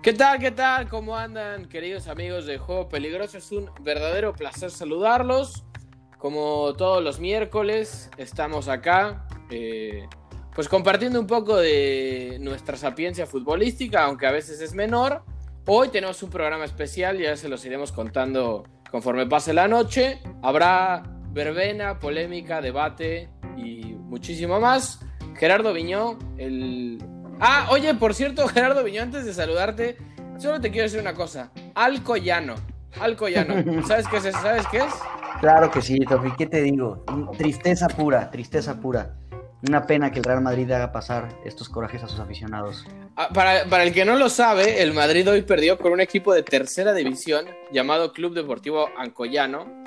¿Qué tal? ¿Qué tal? ¿Cómo andan, queridos amigos de Juego Peligroso? Es un verdadero placer saludarlos. Como todos los miércoles, estamos acá, eh, pues compartiendo un poco de nuestra sapiencia futbolística, aunque a veces es menor. Hoy tenemos un programa especial, ya se los iremos contando conforme pase la noche. Habrá verbena, polémica, debate y muchísimo más. Gerardo Viñó, el... Ah, oye, por cierto, Gerardo Viñó, antes de saludarte, solo te quiero decir una cosa. Alcoyano. Alcoyano. ¿Sabes qué es eso? ¿Sabes qué es? Claro que sí, Tofi. ¿Qué te digo? Tristeza pura, tristeza pura. Una pena que el Real Madrid haga pasar estos corajes a sus aficionados. Ah, para, para, el que no lo sabe, el Madrid hoy perdió con un equipo de tercera división llamado Club Deportivo Ancoyano.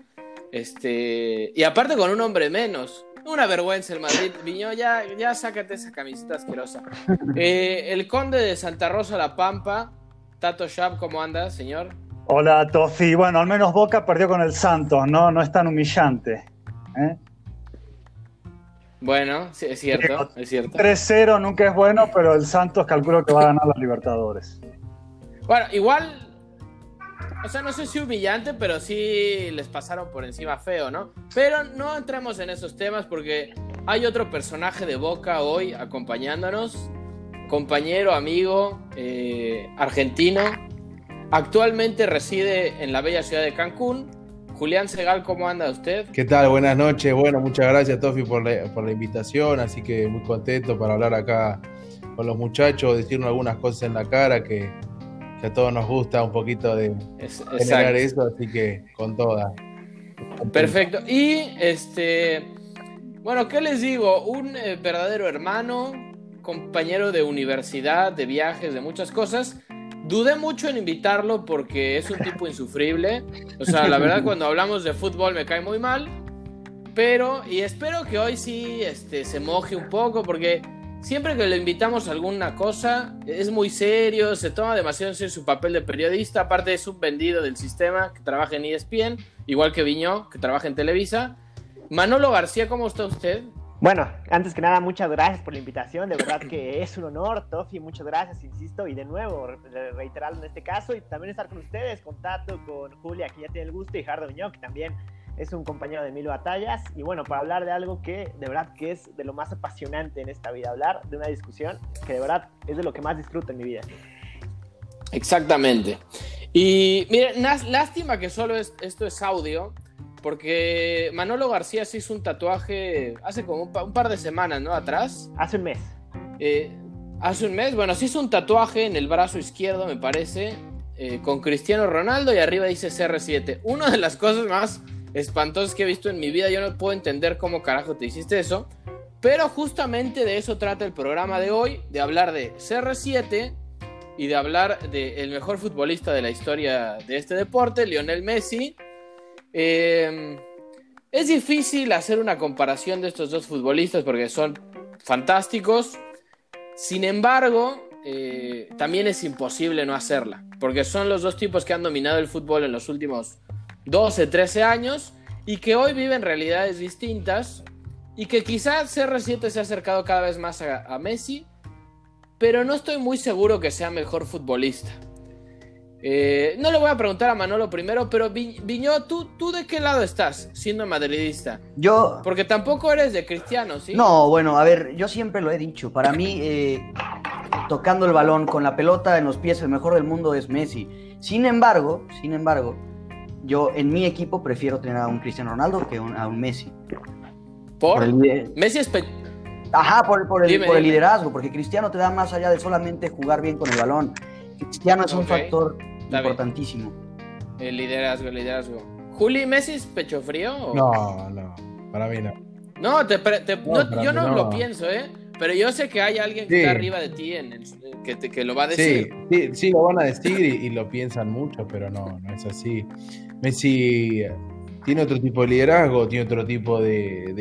Este, y aparte con un hombre menos. Una vergüenza el Madrid. Viñó, ya, ya sácate esa camiseta asquerosa. Eh, el conde de Santa Rosa La Pampa, Tato Shab, ¿cómo anda, señor? Hola, Tofi. Bueno, al menos Boca perdió con el Santos, ¿no? No es tan humillante. ¿eh? Bueno, sí, es cierto, es cierto. 3-0 nunca es bueno, pero el Santos calculo que va a ganar los Libertadores. Bueno, igual, o sea, no sé si humillante, pero sí les pasaron por encima feo, ¿no? Pero no entremos en esos temas porque hay otro personaje de Boca hoy acompañándonos, compañero, amigo, eh, argentino, actualmente reside en la bella ciudad de Cancún Julián Segal, ¿cómo anda usted? ¿Qué tal? Buenas noches. Bueno, muchas gracias, Tofi, por la, por la invitación. Así que muy contento para hablar acá con los muchachos, decirnos algunas cosas en la cara que, que a todos nos gusta un poquito de es, generar eso, así que con toda. Perfecto. Y este, bueno, ¿qué les digo? Un eh, verdadero hermano, compañero de universidad, de viajes, de muchas cosas Dudé mucho en invitarlo porque es un tipo insufrible. O sea, la verdad cuando hablamos de fútbol me cae muy mal. Pero, y espero que hoy sí este, se moje un poco porque siempre que le invitamos a alguna cosa es muy serio, se toma demasiado en serio su papel de periodista. Aparte es un vendido del sistema que trabaja en ESPN, igual que Viñó, que trabaja en Televisa. Manolo García, ¿cómo está usted? Bueno, antes que nada, muchas gracias por la invitación. De verdad que es un honor, Tofi. Muchas gracias, insisto. Y de nuevo, reiterarlo en este caso. Y también estar con ustedes, contacto con Julia, que ya tiene el gusto, y Jardo Viñó, que también es un compañero de mil batallas. Y bueno, para hablar de algo que de verdad que es de lo más apasionante en esta vida, hablar de una discusión que de verdad es de lo que más disfruto en mi vida. Exactamente. Y miren, lástima que solo es, esto es audio porque Manolo García se hizo un tatuaje hace como un, par de semanas, ¿no? Atrás. Hace un mes. Eh, hace un mes, bueno, se hizo un tatuaje en el brazo izquierdo, me parece, eh, con Cristiano Ronaldo y arriba dice CR7. Una de las cosas más espantosas que he visto en mi vida, yo no puedo entender cómo carajo te hiciste eso. Pero justamente de eso trata el programa de hoy, de hablar de CR7 y de hablar del mejor futbolista de la historia de este deporte, Lionel Messi eh, es difícil hacer una comparación de estos dos futbolistas porque son fantásticos. Sin embargo, eh, también es imposible no hacerla, porque son los dos tipos que han dominado el fútbol en los últimos 12, 13 años y que hoy viven realidades distintas y que quizás CR7 se ha acercado cada vez más a, a Messi, pero no estoy muy seguro que sea mejor futbolista. Eh, no le voy a preguntar a Manolo primero, pero Viñó, ¿tú, ¿tú de qué lado estás siendo madridista? Yo... Porque tampoco eres de cristiano, ¿sí? No, bueno, a ver, yo siempre lo he dicho. Para mí, eh, tocando el balón con la pelota en los pies, el mejor del mundo es Messi. Sin embargo, sin embargo, yo en mi equipo prefiero tener a un Cristiano Ronaldo que a un Messi. ¿Por? el... Messi es... Ajá, por, por, el, por el liderazgo, porque Cristiano te da más allá de solamente jugar bien con el balón. Cristiano es un factor importantísimo. El liderazgo, el liderazgo. ¿Juli Messi es pecho frío? No, no, para mí no. No, yo no, lo pienso, ¿eh? Pero yo sé que hay alguien que está arriba de ti en que, que, lo va a decir. Sí, sí, lo van a decir y, lo piensan mucho, pero no, no es así. Messi tiene otro tipo de liderazgo, tiene otro tipo de,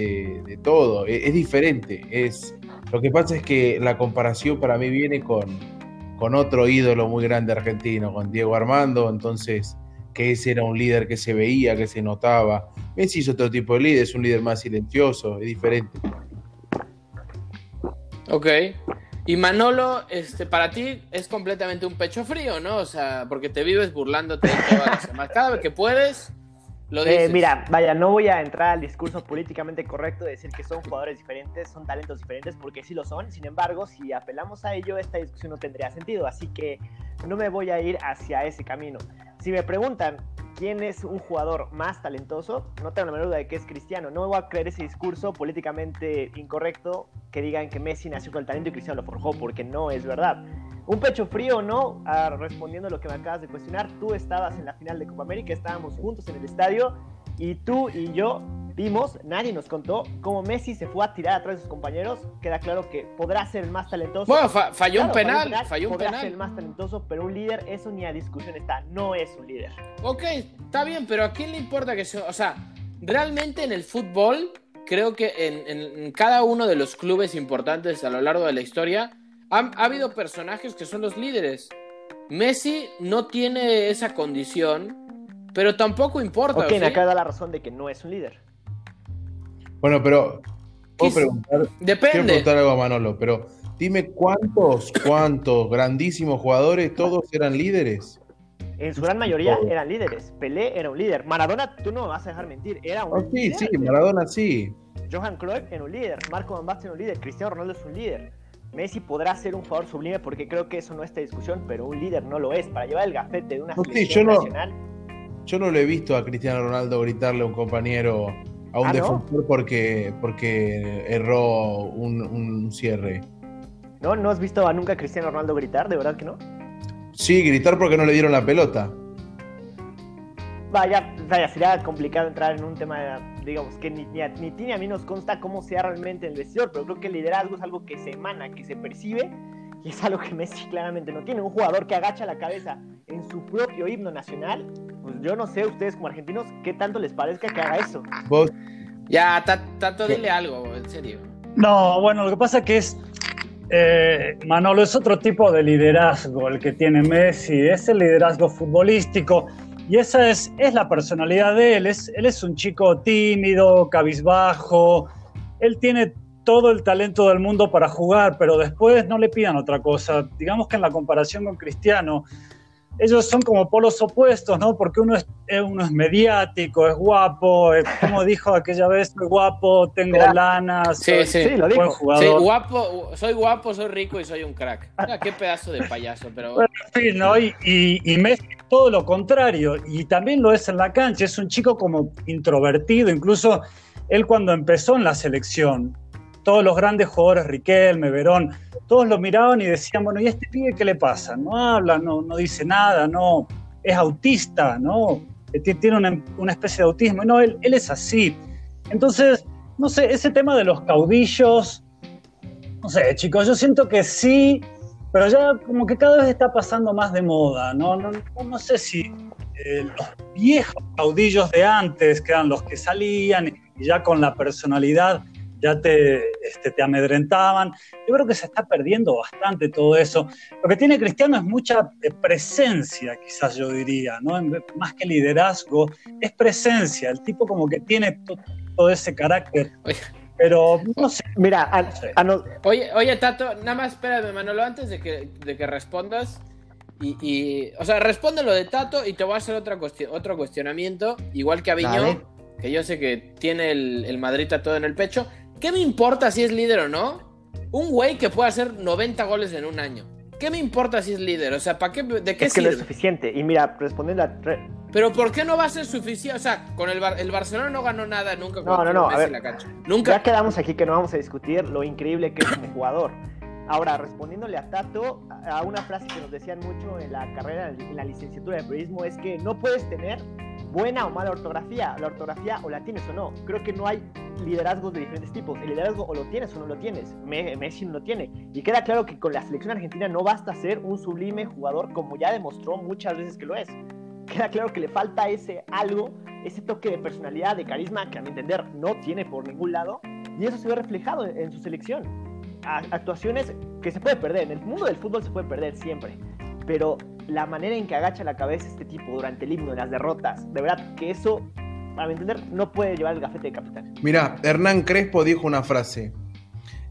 de, todo, es, es, diferente. Es, lo que pasa es que la comparación para mí viene con, con otro ídolo muy grande argentino, con Diego Armando, entonces que ese era un líder que se veía, que se notaba. Messi es otro tipo de líder, es un líder más silencioso, es diferente. Ok. Y Manolo, este, para ti es completamente un pecho frío, ¿no? O sea, porque te vives burlándote de todas las semanas. Cada vez que puedes, lo Eh, dices. mira, vaya, no voy a entrar al discurso políticamente correcto de decir que son jugadores diferentes, son talentos diferentes, porque sí lo son. Sin embargo, si apelamos a ello, esta discusión no tendría sentido. Así que no me voy a ir hacia ese camino. Si me preguntan quién es un jugador más talentoso, no tengo la menor duda de que es Cristiano. No me voy a creer ese discurso políticamente incorrecto que digan que Messi nació con el talento y Cristiano lo forjó, porque no es verdad. Un pecho frío no, Ah, respondiendo a lo que me acabas de cuestionar, tú estabas en la final de Copa América, estábamos juntos en el estadio y tú y yo vimos, nadie nos contó cómo Messi se fue a tirar atrás de sus compañeros. Queda claro que podrá ser el más talentoso. Bueno, fa- falló un Claro, penal, falló un podrá ser el penal. más talentoso, pero un líder, eso ni a discusión está, no es un líder. Ok, está bien, pero ¿a quién le importa que sea? O sea, realmente en el fútbol, creo que en, en- cada uno de los clubes importantes a lo largo de la historia, han- ha, habido personajes que son los líderes. Messi no tiene esa condición, pero tampoco importa. Ok, ¿o sí? de dar la razón de que no es un líder. Bueno, pero puedo preguntar, quiero Depende. preguntar algo a Manolo, pero dime cuántos, cuántos grandísimos jugadores, todos eran líderes. En su gran mayoría eran líderes. Pelé era un líder. Maradona, tú no me vas a dejar mentir, era un sí, líder. sí, Maradona sí. Johan Cruyff era un líder. Marco Van Basten era un líder. Cristiano Ronaldo es un líder. Messi podrá ser un jugador sublime porque creo que eso no está en discusión, pero un líder no lo es. Para llevar el gafete de una No, sí, selección yo no- nacional, Yo no lo he visto a Cristiano Ronaldo gritarle a un compañero, a un ¿Ah, no? defensor porque, porque erró un, un cierre. ¿no? ¿No has visto a nunca a Cristiano Ronaldo gritar? ¿De verdad que no? Sí, gritar porque no le dieron la pelota. Vaya, vaya, sería complicado entrar en un tema, digamos, que ni, ni a, ni ti ni a mí nos consta cómo sea realmente el vestidor, pero creo que el liderazgo es algo que se emana, que se percibe, y es algo que Messi claramente no tiene. Un jugador que agacha la cabeza en su propio himno nacional, pues yo no sé ustedes como argentinos qué tanto les parezca que haga eso. Vos, Ya, Ta- Tato, dile algo, en serio. No, bueno, lo que pasa que es, eh, Manolo, es otro tipo de liderazgo el que tiene Messi, es el liderazgo futbolístico y esa es, es la personalidad de él, es, él es un chico tímido, cabizbajo, él tiene todo el talento del mundo para jugar, pero después no le pidan otra cosa. Digamos que en la comparación con Cristiano, ellos son como polos opuestos, ¿no? Porque uno es, eh, uno es mediático, es guapo, eh, como dijo aquella vez, soy guapo, tengo Mira. lana, Sí, soy sí. Sí, lo buen dijo. Sí, jugador. guapo, soy guapo, soy rico y soy un crack. Ah, qué pedazo de payaso, pero Bueno, en fin, ¿no? Y, y, y Messi es todo lo contrario, y también lo es en la cancha, es un chico como introvertido, incluso él cuando empezó en la selección, todos los grandes jugadores, Riquelme, Verón, todos lo miraban y decían, bueno, ¿y este pibe qué le pasa? No habla, no, no dice nada, no, es autista, ¿no? Eh, ti- Tiene una, una especie de autismo, no, él, él es así. Entonces, no sé, ese tema de los caudillos, no sé, chicos, yo siento que sí, pero ya como que cada vez está pasando más de moda, ¿no? No, no, no sé si eh, los viejos caudillos de antes, que eran los que salían y ya con la personalidad ya te, este, te amedrentaban. Yo creo que se está perdiendo bastante todo eso. Lo que tiene Cristiano es mucha eh, presencia, quizás yo diría, ¿no? Más que liderazgo, es presencia. El tipo como que tiene to- todo ese carácter. Oye. Pero no sé. Mira, a- a no- Oye, oye, Tato, nada más espérame, Manolo, antes de que, de que respondas. Y, y- o sea, responde lo de Tato y te voy a hacer otra cuestión, otro cuestionamiento, igual que a Viñó, Dale. que yo sé que tiene el, el Madrid todo en el pecho. ¿Qué me importa si es líder o no? Un güey que puede hacer 90 goles en un año. ¿Qué me importa si es líder? O sea, ¿para qué, ¿de qué es que no es suficiente. Y mira, respondiendo a... re- Pero ¿por qué no va a ser suficiente? O sea, con el, Bar- el Barcelona no ganó nada nunca No, no, no, a ver. la cancha. Ya Nunca. quedamos aquí que no vamos a discutir lo increíble que es como jugador. Ahora, respondiéndole a Tato, a una frase que nos decían mucho en la carrera, en la licenciatura de periodismo, es que no puedes tener buena o mala ortografía. La ortografía o la tienes o no. Creo que no hay liderazgos de diferentes tipos. El liderazgo o lo tienes o no lo tienes. Me- Messi no lo tiene. Y queda claro que con la selección argentina no basta ser un sublime jugador como ya demostró muchas veces que lo es. Queda claro que le falta ese algo, ese toque de personalidad, de carisma, que a mi entender no tiene por ningún lado. Y eso se ve reflejado en, su selección. Actuaciones que se puede perder. En el mundo del fútbol se puede perder siempre. Pero la manera en que agacha la cabeza este tipo durante el himno, las derrotas, de verdad que eso, a mi entender, no puede llevar el gafete de capitán. Mirá, Hernán Crespo dijo una frase.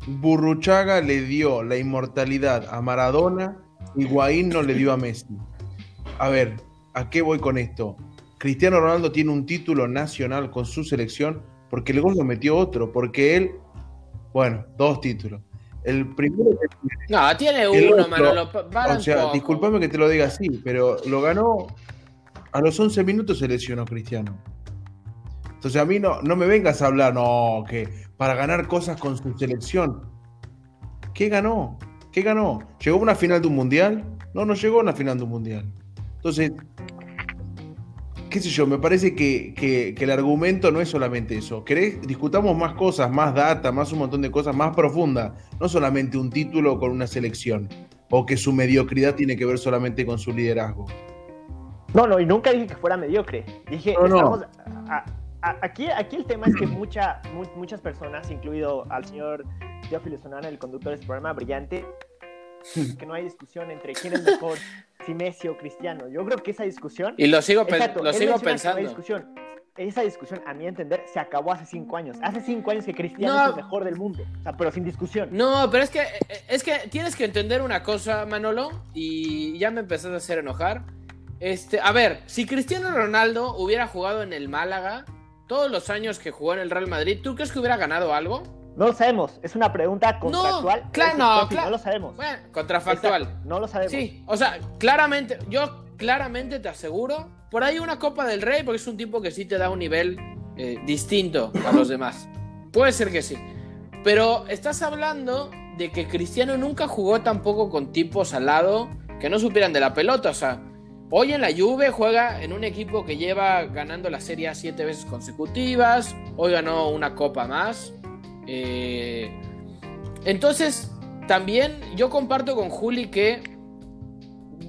Burruchaga le dio la inmortalidad a Maradona, Higuaín no le dio a Messi. A ver, ¿a qué voy con esto? Cristiano Ronaldo tiene un título nacional con su selección porque luego lo metió otro, porque él, bueno, dos títulos. El primero que No, tiene uno, Manolo. O sea, discúlpame que te lo diga así, pero lo ganó a los 11 minutos se lesionó Cristiano. Entonces a mí no, no me vengas a hablar, no, que para ganar cosas con su selección. ¿Qué ganó? ¿Qué ganó? ¿Llegó a una final de un mundial? No, no llegó a una final de un mundial. Entonces, qué sé yo, me parece que, el argumento no es solamente eso. ¿Querés? Discutamos más cosas, más data, más un montón de cosas más profundas. No solamente un título con una selección. O que su mediocridad tiene que ver solamente con su liderazgo. No, no, y nunca dije que fuera mediocre. Dije, estamos, aquí, aquí el tema es que mucha, muchas personas, incluido al señor Teófilo Sonana, el conductor de este programa brillante, que no hay discusión entre quién es mejor, si Messi o Cristiano. Yo creo que esa discusión. Y lo sigo, lo sigo pensando. Discusión, esa discusión, a mi entender, se acabó hace cinco años. Hace cinco años que Cristiano es el mejor del mundo. O sea, pero sin discusión. No, pero es que, es que tienes que entender una cosa, Manolo, y ya me empezaste a hacer enojar. Este, a ver, si Cristiano Ronaldo hubiera jugado en el Málaga, todos los años que jugó en el Real Madrid, ¿tú crees que hubiera ganado algo? No lo sabemos, es una pregunta contractual. No, claro, no, no lo sabemos. Bueno, contrafactual. no lo sabemos. Sí, o sea, claramente, yo claramente te aseguro, por ahí una Copa del Rey, porque es un tipo que sí te da un nivel eh, distinto a los demás. Puede ser que sí. Pero estás hablando de que Cristiano nunca jugó tampoco con tipos al lado que no supieran de la pelota, o sea, Hoy en la Juve juega en un equipo que lleva ganando la Serie A siete veces consecutivas. Hoy ganó una copa más. Eh, entonces, también yo comparto con Juli que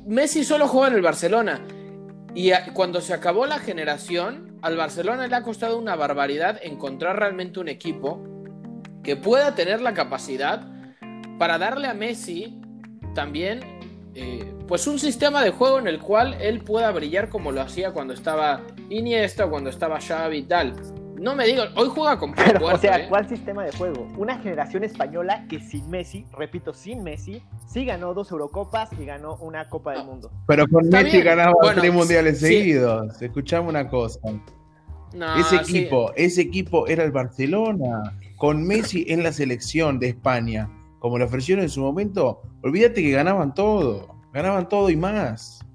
Messi solo juega en el Barcelona. Y cuando se acabó la generación, al Barcelona le ha costado una barbaridad encontrar realmente un equipo que pueda tener la capacidad para darle a Messi también eh, pues un sistema de juego en el cual él pueda brillar como lo hacía cuando estaba Iniesta, cuando estaba Xavi y tal. No me digo, hoy juega con Pero, O sea, ¿eh? ¿cuál sistema de juego? Una generación española que sin Messi, repito, sin Messi, sí ganó dos Eurocopas y ganó una Copa del Mundo. Pero con Messi ganaba tres mundiales seguidos. Escuchamos una cosa. ese equipo, ese equipo era el Barcelona, con Messi en la selección de España como le ofrecieron en su momento, olvídate que ganaban todo, ganaban todo y más.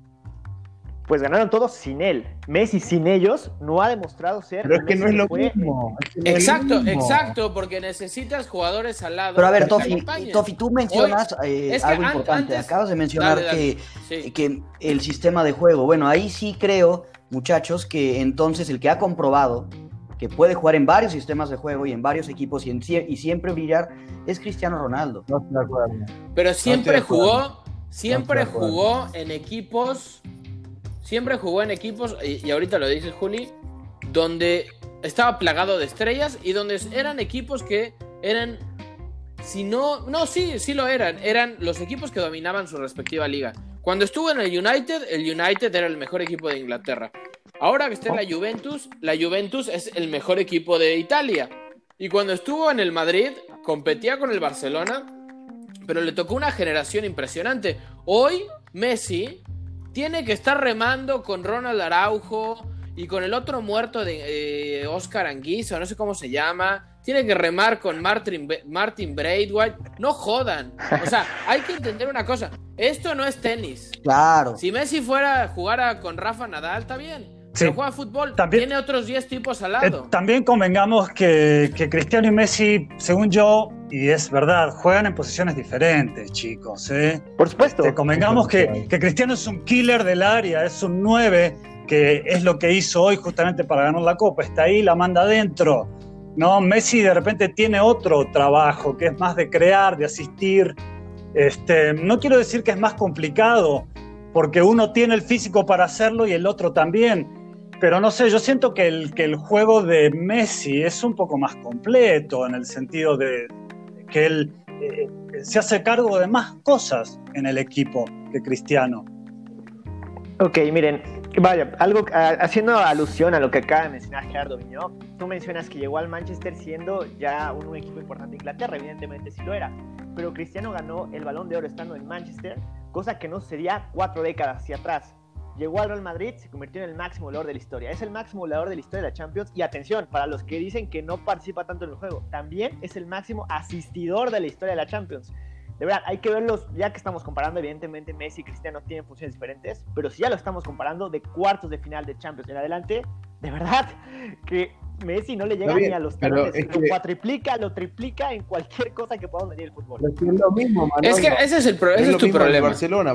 Pues ganaron todo sin él. Messi sin ellos no ha demostrado ser. Pero es que no es lo mismo. exacto, exacto, porque necesitas jugadores al lado. Pero a ver, Tofi, tú mencionas eh, algo importante. Acabas de mencionar Que, que el sistema de juego. Bueno, ahí sí creo, muchachos, que entonces el que ha comprobado que puede jugar en varios sistemas de juego y en varios equipos y, y siempre brillar es Cristiano Ronaldo. Pero siempre jugó, siempre jugó en equipos, siempre jugó en equipos, y, ahorita lo dice Juli, donde estaba plagado de estrellas y donde eran equipos que eran, si no, no, sí, sí lo eran, eran los equipos que dominaban su respectiva liga. Cuando estuvo en el United, el United era el mejor equipo de Inglaterra. Ahora que está en la Juventus, la Juventus es el mejor equipo de Italia. Y cuando estuvo en el Madrid, competía con el Barcelona, pero le tocó una generación impresionante. Hoy, Messi tiene que estar remando con Ronald Araujo y con el otro muerto de eh, Oscar Anguissa, no sé cómo se llama. Tiene que remar con Martin, Martin Braithwaite. No jodan. O sea, hay que entender una cosa. Esto no es tenis. Claro. Si Messi fuera a jugar con Rafa Nadal, está bien. Sí. juega fútbol, también, tiene otros 10 tipos al lado. Eh, también convengamos que, Cristiano y Messi, según yo, y es verdad, juegan en posiciones diferentes, chicos. ¿eh? Por supuesto. Que convengamos que, que, Cristiano es un killer del área, es un 9, que es lo que hizo hoy justamente para ganar la Copa. Está ahí, la manda adentro. ¿no? Messi de repente tiene otro trabajo, que es más de crear, de asistir. Este, no quiero decir que es más complicado, porque uno tiene el físico para hacerlo y el otro también pero no sé, yo siento que el, que el juego de Messi es un poco más completo en el sentido de que él eh, se hace cargo de más cosas en el equipo que Cristiano. Ok, miren, Vaya, algo ah, haciendo alusión a lo que acaba de mencionar Gerardo Viñó, tú mencionas que llegó al Manchester siendo ya un, equipo importante de Inglaterra, evidentemente sí lo era, pero Cristiano ganó el balón de oro estando en Manchester, cosa que no sería cuatro décadas hacia atrás. Llegó al Real Madrid, se convirtió en el máximo goleador de la historia. Es el máximo goleador de la historia de la Champions. Y atención, para los que dicen que no participa tanto en el juego, también es el máximo asistidor de la historia de la Champions de verdad, hay que verlos, ya que estamos comparando, evidentemente Messi y Cristiano tienen funciones diferentes, pero si ya lo estamos comparando de cuartos de final de Champions en adelante, de verdad que Messi no le llega ni a los talones, lo cuatriplica, lo triplica en cualquier cosa que podamos medir el fútbol. Es lo mismo, Es que ese es el ese es, tu problema. Barcelona,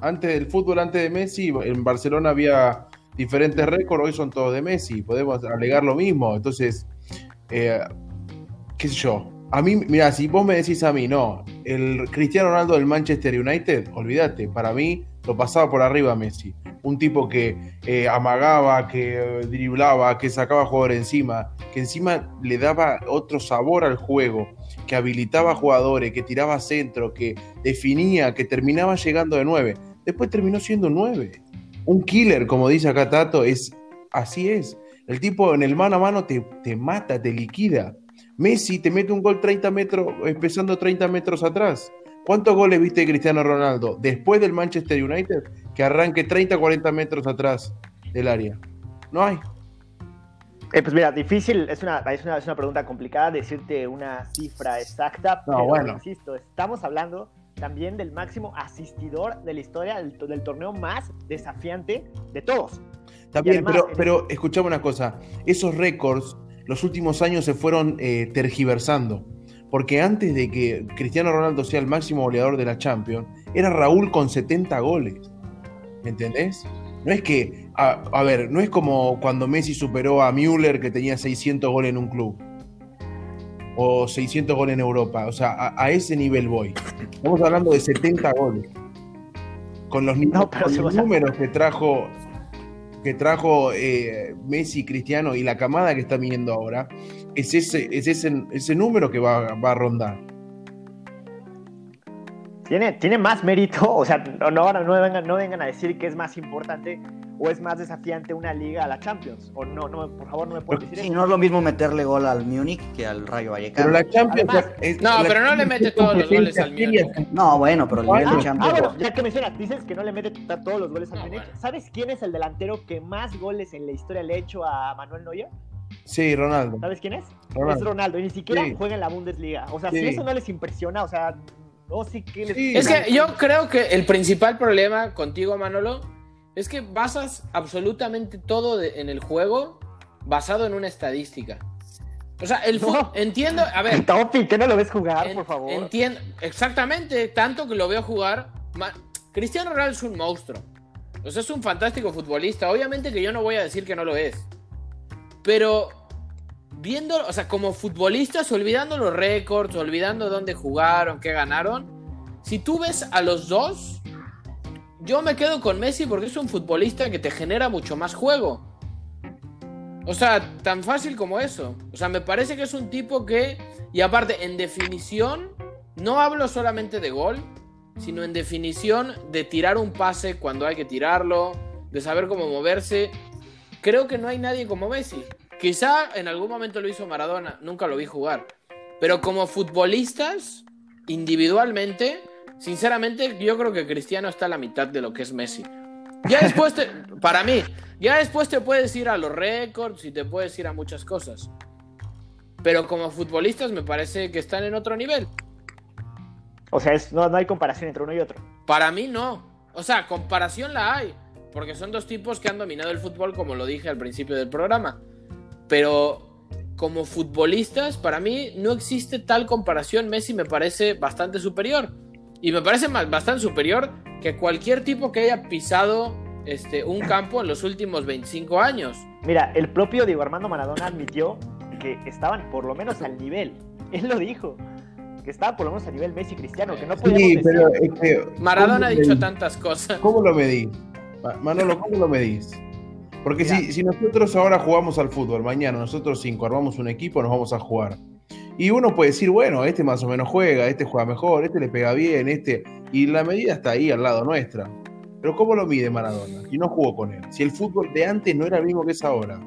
antes del fútbol, antes de Messi, en Barcelona había diferentes récords, hoy son todos de Messi, podemos alegar lo mismo, entonces, eh, qué sé yo, a mí, mira, si vos me decís a mí, no, el Cristiano Ronaldo del Manchester United, olvídate, para mí lo pasaba por arriba Messi. Un tipo que eh, amagaba, que driblaba, que sacaba jugador encima, que encima le daba otro sabor al juego, que habilitaba jugadores, que tiraba centro, que definía, que terminaba llegando de nueve. Después terminó siendo nueve. Un killer, como dice acá Tato, es así es. El tipo en el mano a mano te, te mata, te liquida. Messi te mete un gol 30 metros, empezando 30 metros atrás. ¿Cuántos goles viste de Cristiano Ronaldo después del Manchester United que arranque 30, 40 metros atrás del área? No hay. Eh, pues mira, difícil, es una, es, una, es una pregunta complicada decirte una cifra exacta, no, pero bueno. insisto, estamos hablando también del máximo asistidor de la historia del, del torneo más desafiante de todos. También, pero, pero escuchame una cosa, esos récords los últimos años se fueron eh, tergiversando. Porque antes de que Cristiano Ronaldo sea el máximo goleador de la Champions, era Raúl con 70 goles. ¿Me entendés? No es que, a, ver, no es como cuando Messi superó a Müller que tenía 600 goles en un club. O 600 goles en Europa. O sea, a, ese nivel voy. Estamos hablando de 70 goles. Con los, los números que trajo que trajo eh, Messi, Cristiano y la camada que está viniendo ahora, es ese, es ese, ese número que va, va a rondar. Tiene, tiene, más mérito, o sea, no, no, no, vengan, no vengan a decir que es más importante o es más desafiante una liga a la Champions. O no, no por favor, no me pueden decir sí, no es lo mismo meterle gol al Múnich que al Rayo Vallecano. Pero la Champions. no, pero no le mete todos los goles al Múnich. No, bueno, pero el nivel de ah, Champions. Ah, bueno, ya que mencionas, dices que no le mete todos los goles al Múnich. ¿Sabes quién es el delantero que más goles en la historia le ha hecho a Manuel Neuer? Sí, Ronaldo. ¿Sabes quién es? Es Ronaldo. Y ni siquiera juega en la Bundesliga. O sea, si eso no les impresiona, o sea, no sí que les... Es que yo creo que el principal problema contigo, Manolo, es que basas absolutamente todo en el juego basado en una estadística. O sea, el fútbol, entiendo, a ver. Topi, ¿qué no lo ves jugar, por favor? Entiendo, exactamente, tanto que lo veo jugar. Cristiano Ronaldo es un monstruo. O sea, es un fantástico futbolista. Obviamente que yo no voy a decir que no lo es. Pero viendo, o sea, como futbolistas, olvidando los récords, olvidando dónde jugaron, qué ganaron, si tú ves a los dos, yo me quedo con Messi porque es un futbolista que te genera mucho más juego. O sea, tan fácil como eso. O sea, me parece que es un tipo que, y aparte, en definición, no hablo solamente de gol, sino en definición de tirar un pase cuando hay que tirarlo, de saber cómo moverse. Creo que no hay nadie como Messi. Quizá en algún momento lo hizo Maradona, nunca lo vi jugar. Pero como futbolistas, individualmente, Sinceramente, yo creo que Cristiano está a la mitad de lo que es Messi. Ya después, te, para mí, ya después te puedes ir a los récords y te puedes ir a muchas cosas. Pero como futbolistas me parece que están en otro nivel. O sea, no, no hay comparación entre uno y otro. Para mí no. O sea, comparación la hay. Porque son dos tipos que han dominado el fútbol, como lo dije al principio del programa. Pero como futbolistas, para mí no existe tal comparación. Messi me parece bastante superior. Y me parece bastante superior que cualquier tipo que haya pisado este, un campo en los últimos 25 años. Mira, el propio Diego Armando Maradona admitió que estaban por lo menos al nivel. Él lo dijo. Que estaban por lo menos a nivel Messi Cristiano, que no Sí, pero Maradona ha dicho tantas cosas. ¿Cómo lo medís? Manolo, ¿cómo lo medís? Porque si, si nosotros ahora jugamos al fútbol, mañana nosotros cinco armamos un equipo, nos vamos a jugar. Y uno puede decir, bueno, este más o menos juega, este juega mejor, este le pega bien, este. Y la medida está ahí al lado nuestra. Pero ¿cómo lo mide Maradona? Si no jugó con él. Si el fútbol de antes no era el mismo que es ahora.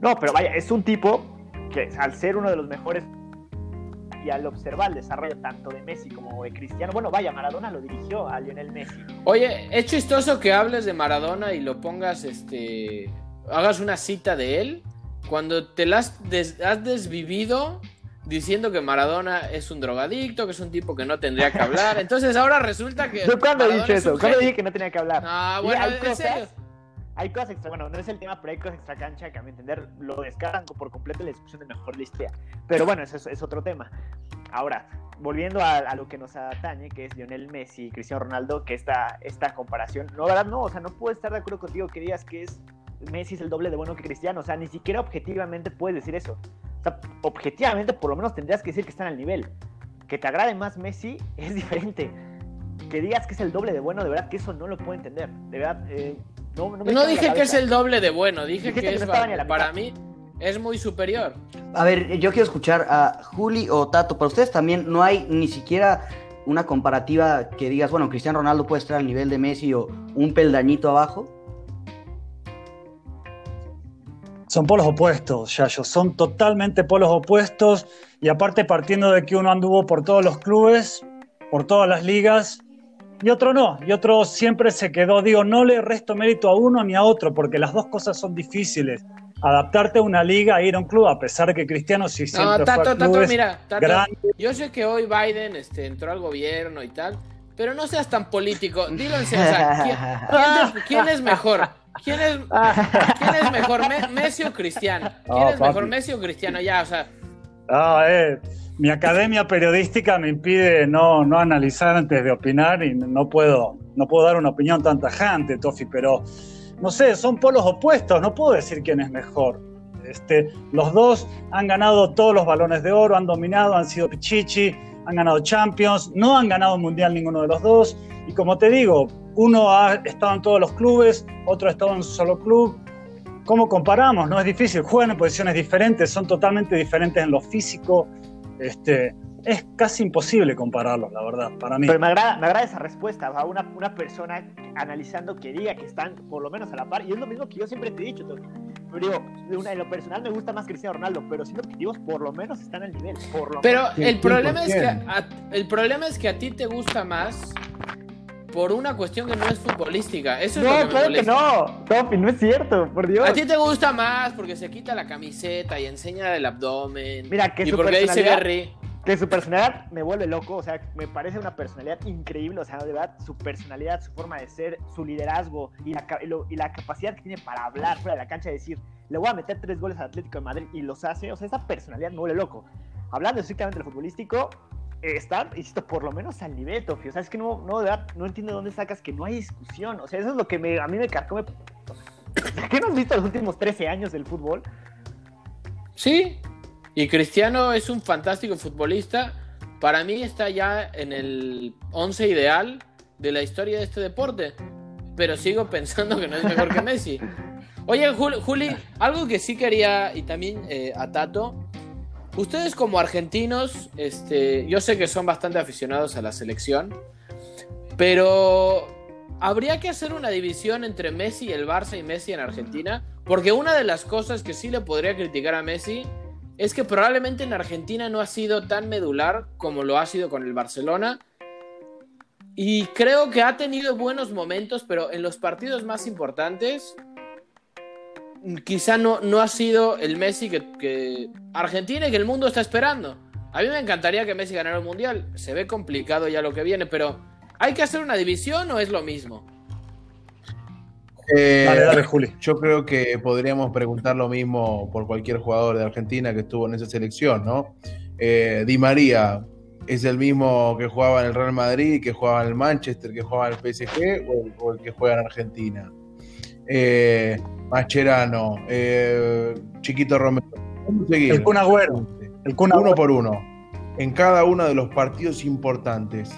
No, pero vaya, es un tipo que al ser uno de los mejores y al observar el desarrollo tanto de Messi como de Cristiano, bueno, vaya, Maradona lo dirigió a Lionel Messi. Oye, es chistoso que hables de Maradona y lo pongas, este, hagas una cita de él cuando te la has, des- has desvivido diciendo que Maradona es un drogadicto, que es un tipo que no tendría que hablar. Entonces ahora resulta que. ¿Yo cuándo he dicho es eso? ¿Cuándo dije que no tenía que hablar? Ah, bueno, en serio. Hay cosas extra, bueno, no es el tema, pero hay cosas extra cancha que a mi entender lo descargan por completo la discusión de mejor de historia. Pero bueno, eso es, es otro tema. Ahora, volviendo a, a lo que nos atañe, que es Lionel Messi y Cristiano Ronaldo, que esta, esta comparación, no, ¿verdad? No, o sea, no puedo estar de acuerdo contigo que digas que es Messi es el doble de bueno que Cristiano, o sea, ni siquiera objetivamente puedes decir eso. O sea, objetivamente por lo menos tendrías que decir que están al nivel. Que te agrade más Messi es diferente. Que digas que es el doble de bueno, de verdad que eso no lo puedo entender. De verdad, eh, no, me dije que es el doble de bueno, dije Dijiste que que es no estaba ni a la para mí es muy superior. A ver, yo quiero escuchar a Juli o Tato. Para ustedes también no hay ni siquiera una comparativa que digas, bueno, Cristiano Ronaldo puede estar al nivel de Messi o un peldañito abajo. Son polos opuestos, Yayo, son totalmente polos opuestos y aparte partiendo de que uno anduvo por todos los clubes, por todas las ligas y otro no, y otro siempre se quedó, digo, no le resto mérito a uno ni a otro porque las dos cosas son difíciles. Adaptarte a una liga, a ir a un club, a pesar de que Cristiano sí siempre No, fue Tato, a Tato, clubes mira, Tato, grandes. yo sé que hoy Biden este, entró al gobierno y tal, pero no seas tan político. Dilo en serio, ¿quién, quién te- quién es mejor? ¿Quién es, quién es mejor, Me- Messi o Cristiano? ¿Quién es mejor. Messi o Cristiano? Ya, o sea, Ah, eh, mi academia periodística me impide no, no analizar antes de opinar y no puedo, no puedo dar una opinión tan tajante, Tofi, pero no sé, son polos opuestos, no puedo decir quién es mejor. Este, los dos han ganado todos los balones de oro, han dominado, han sido pichichi, han ganado Champions, no han ganado un mundial ninguno de los dos. Y como te digo, uno ha estado en todos los clubes, otro ha estado en un solo club. ¿Cómo comparamos? No es difícil, juegan en posiciones diferentes, son totalmente diferentes en lo físico. Este, es casi imposible compararlos, la verdad, para mí. Pero me agrada, me agrada esa respuesta, a una, una persona analizando que diga que están por lo menos a la par. Y es lo mismo que yo siempre te he dicho, Tony. Pero digo, de una, en lo personal me gusta más Cristiano Ronaldo, pero siendo objetivos, por lo menos están al nivel. Por lo pero menos. el problema es que 100%. a, el problema es que a ti te gusta más por una cuestión que no es futbolística. Eso es lo que No, me claro que no, Topi, no es cierto, por Dios. A ti te gusta más porque se quita la camiseta y enseña el abdomen. Mira, que y su porque dice personalidad- Gary. Que su personalidad me vuelve loco, o sea, me parece una personalidad increíble, o sea, de verdad, su personalidad, su forma de ser, su liderazgo y la, y lo- y la capacidad que tiene para hablar fuera de la cancha, decir, le voy a meter tres goles al Atlético de Madrid y los hace, o sea, esa personalidad me vuelve loco. Hablando estrictamente del futbolístico, eh, están, insisto, por lo menos al nivel, Tofi, o sea, es que no, no, no entiendo de dónde sacas que no hay discusión, o sea, eso es lo que me, a mí me carcome. ¿Qué no has los últimos 13 años del fútbol? Sí, y Cristiano es un fantástico futbolista. Para mí está ya en el 11 ideal de la historia de este deporte. Pero sigo pensando que no es mejor que Messi. Oye, Jul- Juli, algo que sí quería, y también eh, a Tato, ustedes como argentinos, este, yo sé que son bastante aficionados a la selección, pero habría que hacer una división entre Messi y el Barça y Messi en Argentina, porque una de las cosas que sí le podría criticar a Messi es que probablemente en Argentina no ha sido tan medular como lo ha sido con el Barcelona. Y creo que ha tenido buenos momentos, pero en los partidos más importantes, quizá no, no ha sido el Messi que, que Argentina y que el mundo está esperando. A mí me encantaría que Messi ganara el Mundial. Se ve complicado ya lo que viene, pero ¿hay que hacer una división o es lo mismo? Eh, Dale, dale, Juli. Yo creo que podríamos preguntar lo mismo por cualquier jugador de Argentina que estuvo en esa selección, ¿no? Eh, Di María es el mismo que jugaba en el Real Madrid, que jugaba en el Manchester, que jugaba en el PSG o el, o el que juega en Argentina. Eh, Mascherano, eh, Chiquito Romero. El Kun Agüero. El Kun uno por uno. En cada uno de los partidos importantes.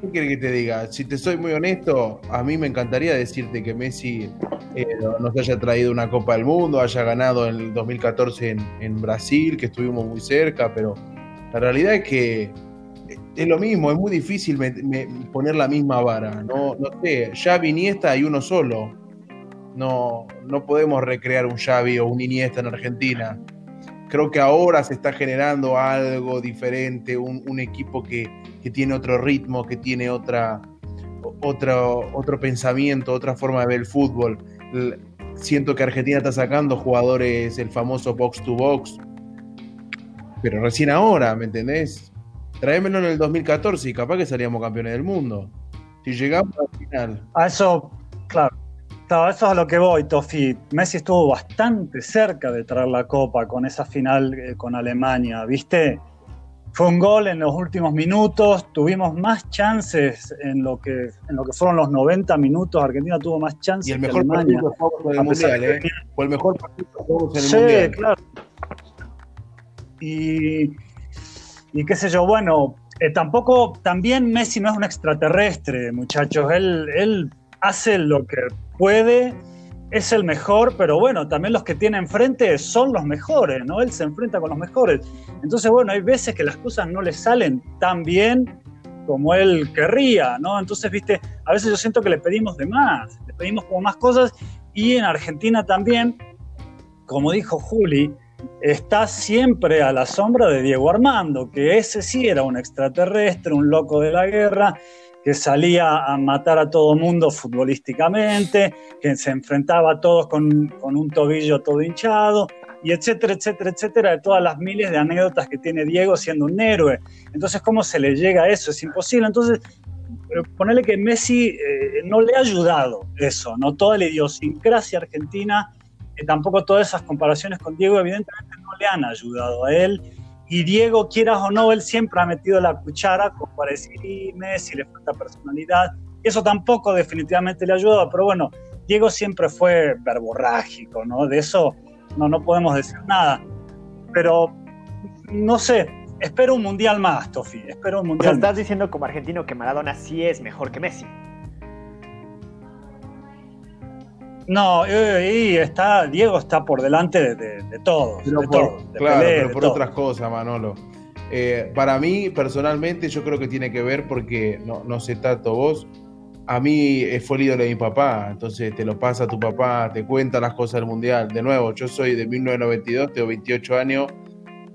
¿Qué quiere que te diga? Si te soy muy honesto, a mí me encantaría decirte que Messi eh, nos haya traído una Copa del Mundo, haya ganado en el 2014 en, en Brasil, que estuvimos muy cerca, pero la realidad es que es lo mismo, es muy difícil poner la misma vara. No, no sé, Xavi Iniesta hay uno solo. No, no podemos recrear un Xavi o un Iniesta en Argentina. Creo que ahora se está generando algo diferente, un, equipo que, que tiene otro ritmo, que tiene otra, otro, otro pensamiento, otra forma de ver el fútbol. Siento que Argentina está sacando jugadores, el famoso box to box, pero recién ahora, ¿me entendés? Tráemelo en el 2014 y capaz que salíamos campeones del mundo. Si llegamos al final. A eso, claro. Claro, eso es a lo que voy, Tofi. Messi estuvo bastante cerca de traer la copa con esa final eh, con Alemania, ¿viste? Fue un gol en los últimos minutos, tuvimos más chances en lo que, en lo que fueron los 90 minutos. Argentina tuvo más chances Y el que mejor Alemania. partido que jugamos en el A pesar Mundial, ¿eh? Fue el mejor partido que en el Sí, Mundial. claro. Y, y qué sé yo, bueno, eh, tampoco, también Messi no es un extraterrestre, muchachos. Él, él hace lo que puede, es el mejor, pero bueno, también los que tiene enfrente son los mejores, ¿no? Él se enfrenta con los mejores. Entonces, bueno, hay veces que las cosas no le salen tan bien como él querría, ¿no? Entonces, viste, a veces yo siento que le pedimos de más, le pedimos como más cosas y en Argentina también, como dijo Juli, está siempre a la sombra de Diego Armando, que ese sí era un extraterrestre, un loco de la guerra, que salía a matar a todo mundo futbolísticamente, que se enfrentaba a todos con, con un tobillo todo hinchado, y etcétera, etcétera, etcétera, de todas las miles de anécdotas que tiene Diego siendo un héroe. Entonces, ¿cómo se le llega a eso? Es imposible. Entonces, ponerle que Messi eh, no le ha ayudado eso, ¿no? Toda la idiosincrasia argentina, eh, tampoco todas esas comparaciones con Diego, evidentemente no le han ayudado a él. Y Diego, quieras o no, él siempre ha metido la cuchara como para decir, "Y Messi le falta personalidad. Eso tampoco definitivamente le ha ayudado, pero bueno, Diego siempre fue verborrágico, ¿no? De eso no, no podemos decir nada. Pero, no sé, espero un mundial más, Tofi, espero un O sea, mundial estás más. diciendo como argentino que Maradona sí es mejor que Messi. No, eh, y está, Diego está por delante de, de- de todos, Pero de por- claro, Pelé, pero por todo. otras cosas, Manolo. Eh, para mí, personalmente, yo creo que tiene que ver porque, no, no sé, Tato, vos, a mí eh, fue el ídolo de mi papá, entonces te lo pasa tu papá, te cuenta las cosas del Mundial. De nuevo, yo soy de 1992, tengo 28 años,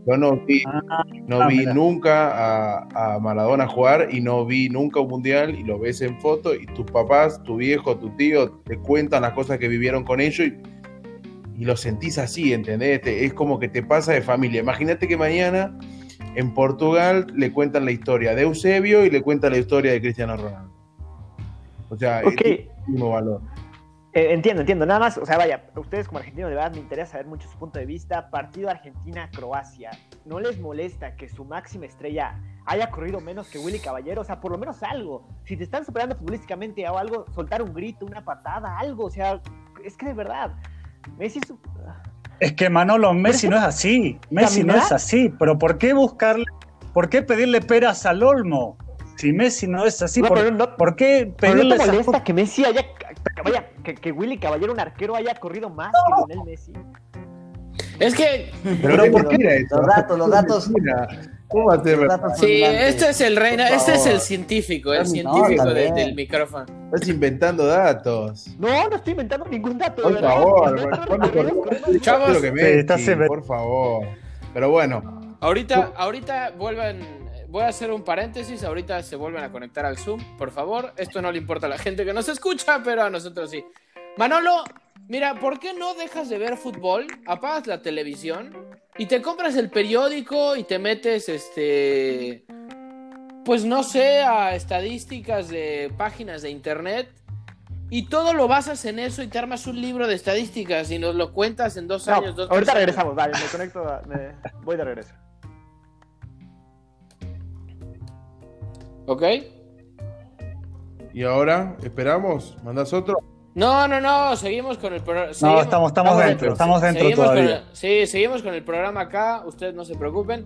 yo no vi, Ah, no ah, vi mira. nunca a, a Maradona jugar y no vi nunca un Mundial y lo ves en foto y tus papás, tu viejo, tu tío, te cuentan las cosas que vivieron con ellos y, y lo sentís así, ¿entendés? Te- es como que te pasa de familia. Imagínate que mañana en Portugal le cuentan la historia de Eusebio y le cuentan la historia de Cristiano Ronaldo. O sea, es el mismo valor. Eh, entiendo, entiendo. Nada más, o sea, vaya, ustedes como argentinos de verdad me interesa saber mucho su punto de vista. Partido Argentina-Croacia. ¿No les molesta que su máxima estrella haya corrido menos que Willy Caballero? O sea, por lo menos algo. Si te están superando futbolísticamente o algo, soltar un grito, una patada, algo. O sea, es que de verdad, Messi es que Manolo, Messi no es así. Messi no es así. Pero ¿por qué buscarle, por qué pedirle peras al olmo? Si Messi no es así, No, ¿por, no- por qué ¿Pero pedirle no te molesta que Messi haya. Que- Vaya, que, que Willy Caballero, un arquero, haya corrido más que Lionel Messi? Es que, Pero, ¿qué mentira eso? los datos, los datos. ¿Cómo Los datos sí, este es el reina, Por este es el científico, el No, científico de- del micrófono. Estás inventando datos. No, no estoy inventando ningún dato. Por favor, Chavos. Por favor. Pero bueno, Ahorita, ahorita vuelvan, voy a hacer un paréntesis, ahorita se vuelven a conectar al Zoom, por favor. Esto no le importa a la gente que nos escucha, pero a nosotros sí. Manolo, mira, ¿por qué no dejas de ver fútbol? Apagas la televisión y te compras el periódico y te metes, este, pues no sé, a estadísticas de páginas de internet. Y todo lo basas en eso y te armas un libro de estadísticas y nos lo cuentas en dos No, años. Dos, ahorita regresamos, vale, me conecto, a- me- voy de regreso. ¿Ok? y ahora, ¿esperamos? ¿Mandás otro? No, no, no, seguimos con el programa. No, estamos, estamos dentro, estamos dentro seguimos con todavía. el- sí, seguimos con el programa acá, ustedes no se preocupen.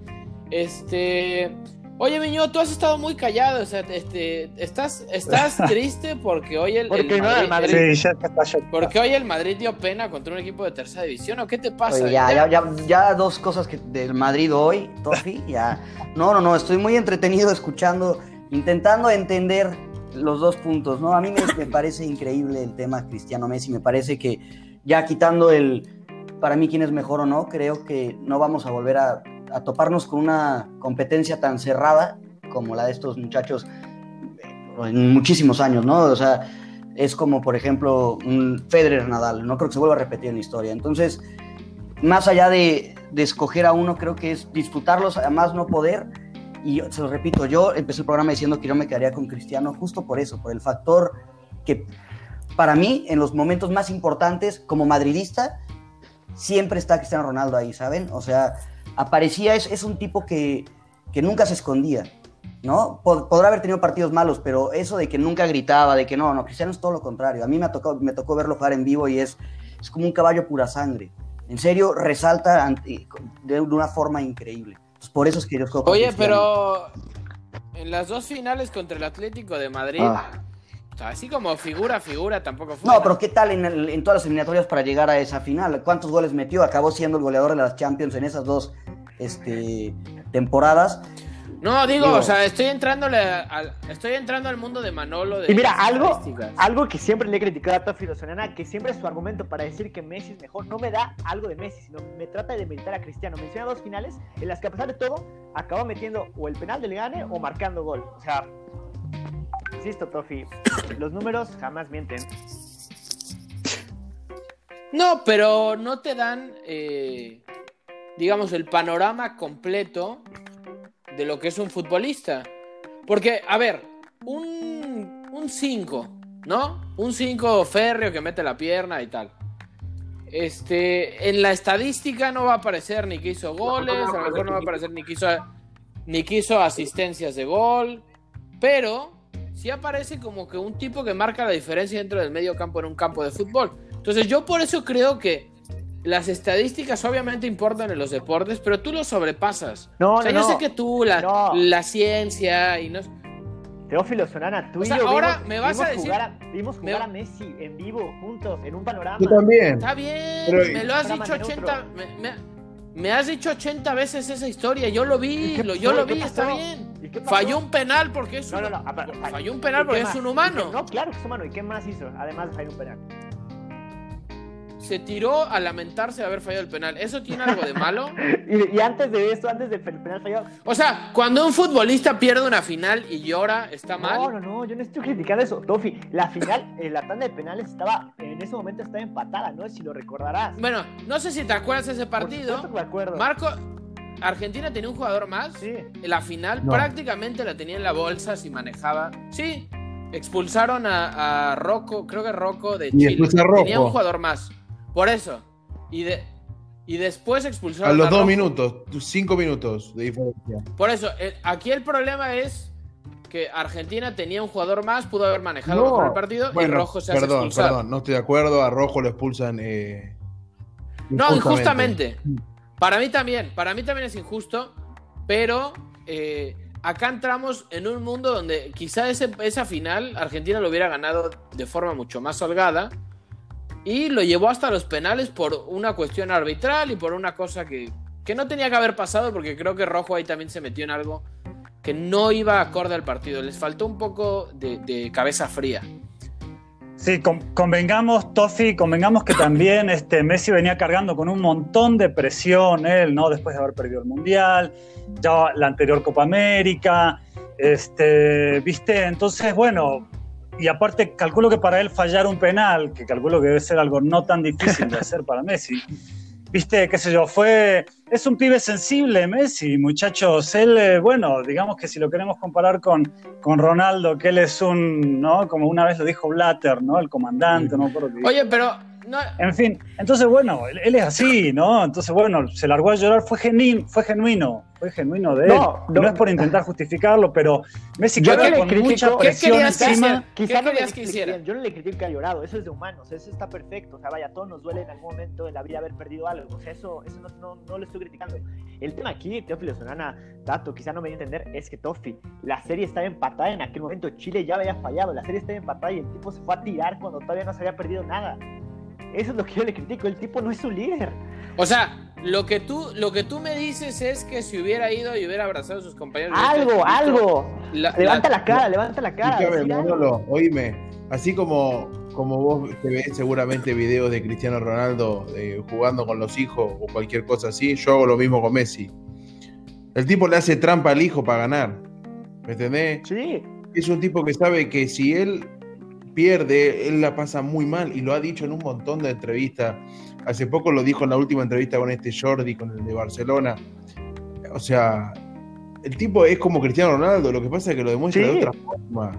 Este, Oye, Miño, tú has estado muy callado, o sea, este, estás, estás triste porque hoy el, Porque el no Madrid, Madrid. Sí, ya está ya- porque hoy el Madrid dio pena contra un equipo de tercera división, ¿o qué te pasa? Oye, ya, ya, ya, ya dos cosas que del Madrid hoy, Tofi, ya. No, no, no, estoy muy entretenido escuchando, intentando entender los dos puntos, ¿no? A mí me, parece increíble el tema Cristiano Messi, me parece que ya quitando el, para mí quién es mejor o no, creo que no vamos a volver a, toparnos con una competencia tan cerrada como la de estos muchachos en muchísimos años, ¿no? O sea, es como, por ejemplo, Federer Nadal, no creo que se vuelva a repetir en la historia. Entonces, más allá de, de escoger a uno, creo que es disfrutarlos a más no poder. Y yo- se lo repito, yo empecé el programa diciendo que yo me quedaría con Cristiano justo por eso, por el factor que para mí, en los momentos más importantes, como madridista, siempre está Cristiano Ronaldo ahí, ¿saben? O sea, aparecía, es, es un tipo que, que nunca se escondía, ¿no? Pod- podrá haber tenido partidos malos, pero eso de que nunca gritaba, de que no, no, Cristiano es todo lo contrario. A mí me tocó, me tocó verlo jugar en vivo y es, es como un caballo pura sangre. En serio, resalta de una forma increíble. Entonces, por eso es que yo escojo Oye, Cristiano. pero en las dos finales contra el Atlético de Madrid, Ah. o sea, así como figura, figura, tampoco fue. No, pero ¿qué tal en, el- en todas las eliminatorias para llegar a esa final? ¿Cuántos goles metió? Acabó siendo el goleador de las Champions en esas dos este, temporadas. No, digo, Digo- o sea, estoy entrándole al, estoy entrando al mundo de Manolo de Y mira, algo, algo que siempre le he criticado a Tofi Lozanana, que siempre su argumento para decir que Messi es mejor, no me da algo de Messi, sino me trata de meditar a Cristiano. Menciona dos finales en las que a pesar de todo, acabó metiendo o el penal del gane o marcando gol. O sea, insisto, Tofi, los números jamás mienten. No, pero no te dan, eh, digamos, el panorama completo de lo que es un futbolista. Porque, a ver, un 5, ¿no? Un 5 férreo que mete la pierna y tal. Este, en la estadística no va a aparecer ni que hizo goles, a lo mejor no va a aparecer ni que hizo, ni que hizo asistencias de gol, pero sí aparece como que un tipo que marca la diferencia dentro del medio campo en un campo de fútbol. Entonces yo por eso creo que las estadísticas obviamente importan en los deportes, pero tú los sobrepasas. No, o sea, no, yo sé no. que tú, la, No. la ciencia y no... Teófilo Sonana, tú O y sea, yo ahora vimos, me vas vimos a decir- jugar, a, vimos me- jugar a Messi en vivo, juntos, en un panorama. Yo también. Está bien, Pero- me lo has dicho neutro. 80... Me, me- me has dicho 80 veces esa historia, yo lo ¿Y vi, qué lo- yo lo ¿Qué vi, pasó? está bien. ¿Y? Falló un penal porque es No, un, no, no. a- a- falló un ¿y penal qué porque es un ¿Y humano. No, claro que es humano. ¿Y qué más hizo? Además de fallar un penal. Se tiró a lamentarse de haber fallado el penal. ¿Eso tiene algo de malo? Y, y antes de esto, antes del penal fallado. O sea, cuando un futbolista pierde una final y llora, ¿está mal? No, no, no, yo no estoy criticando eso. Tofi, la final, eh, la tanda de penales estaba, en ese momento estaba empatada, ¿no? Si lo recordarás. Bueno, no sé si te acuerdas de ese Por partido. que me acuerdo. Marco, Argentina tenía un jugador más. Sí. La final No. prácticamente la tenía en la bolsa si manejaba. Sí, expulsaron a, a Rocco, creo que Rocco de Y Chile. Tenía un jugador más. Por eso. Y, de, y después expulsaron A los dos Rojo. minutos, cinco minutos de diferencia. Por eso, eh, aquí el problema es que Argentina tenía un jugador más, pudo haber manejado No. mejor el partido y Rojo se hace perdón, expulsar. perdón, no estoy de acuerdo. A Rojo lo expulsan. eh, No, injustamente. Para mí también, para mí también es injusto, pero eh, acá entramos en un mundo donde quizá ese- esa final Argentina lo hubiera ganado de forma mucho más holgada y lo llevó hasta los penales por una cuestión arbitral y por una cosa que, que no tenía que haber pasado porque creo que Rojo ahí también se metió en algo que no iba acorde al partido. Les faltó un poco de, cabeza fría. Sí, con- convengamos, Tofi, convengamos que también este, Messi venía cargando con un montón de presión, él, ¿no? Después de haber perdido el Mundial, ya la anterior Copa América, este, ¿viste? Entonces, bueno, y aparte calculo que para él fallar un penal, que calculo que debe ser algo no tan difícil de hacer para Messi, ¿viste? ¿Qué sé yo? Fue... Es un pibe sensible, Messi, muchachos. Él, eh, bueno, digamos que si lo queremos comparar con, con Ronaldo, que él es un, ¿no? Como una vez lo dijo Blatter, ¿no? El comandante, no me acuerdo. Oye, pero no, En fin, entonces bueno, él, él es así, ¿no? Entonces bueno, se largó a llorar, fue, genuino, fue genuino, fue genuino de él. No, No, no. es por intentar justificarlo, pero Messi Yo no le con critico- mucha ¿Qué presión querías que encima. hiciera? Quizá ¿Qué no que hiciera? Yo no le critico que haya llorado, eso es de humanos, eso está perfecto. O sea, vaya, a todos nos duele en algún momento en la vida haber perdido algo. O sea, eso, eso no, no, no lo estoy criticando. El tema aquí, Teófilo Sonana, Tato, quizá no me dio a entender, es que Tofi, la serie estaba empatada en aquel momento. Chile ya había fallado, la serie estaba empatada y el tipo se fue a tirar cuando todavía no se había perdido nada. Eso es lo que yo le critico, el tipo no es un líder. o sea, lo que tú, lo que tú me dices es que si hubiera ido y hubiera abrazado a sus compañeros. Algo, este algo. la- Levanta la- la cara, levanta la cara. Manolo, oíme. Así como, como vos te ves seguramente videos de Cristiano Ronaldo eh, jugando con los hijos o cualquier cosa así, yo hago lo mismo con Messi. El tipo le hace trampa al hijo para ganar. ¿Me entendés? Sí, Es un tipo que sabe que si él pierde, él la pasa muy mal y lo ha dicho en un montón de entrevistas. Hace poco lo dijo en la última entrevista con este Jordi, con el de Barcelona. O sea, el tipo es como Cristiano Ronaldo, lo que pasa es que lo demuestra Sí. de otra forma.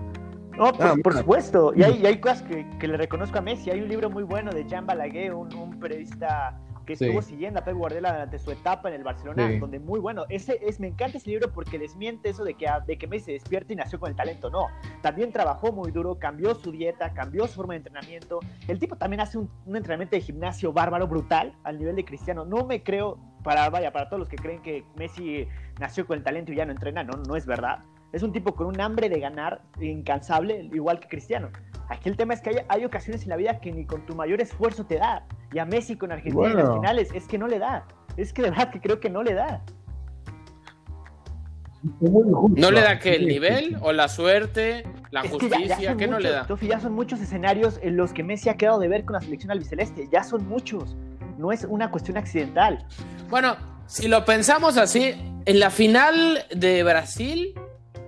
No, por, Ah, supuesto. Y hay, y hay cosas que, que le reconozco a Messi. Hay un libro muy bueno de Jean Balaguer, un, un periodista que Sí. estuvo siguiendo a Pep Guardiola durante su etapa en el Barcelona, Sí. donde muy bueno. Ese es, me encanta ese libro porque desmiente eso de que, ah, de que Messi se despierta y nació con el talento. No, también trabajó muy duro, cambió su dieta, cambió su forma de entrenamiento. El tipo también hace un, un entrenamiento de gimnasio bárbaro, brutal, al nivel de Cristiano. No me creo, para, vaya, para todos los que creen que Messi nació con el talento y ya no entrena, no, no es verdad. Es un tipo con un hambre de ganar incansable, igual que Cristiano. Aquí el tema es que hay, hay ocasiones en la vida que ni con tu mayor esfuerzo te da. Y a Messi con Argentina en las finales es que no le da. Es que de verdad que creo que no le da. ¿No le da que el nivel o la suerte, la Es que ya- justicia? ya son ¿Qué no le da? Tofi, ya son muchos escenarios en los que Messi ha quedado de ver con la selección albiceleste. Ya son muchos. No es una cuestión accidental. Bueno, si lo pensamos así, en la final de Brasil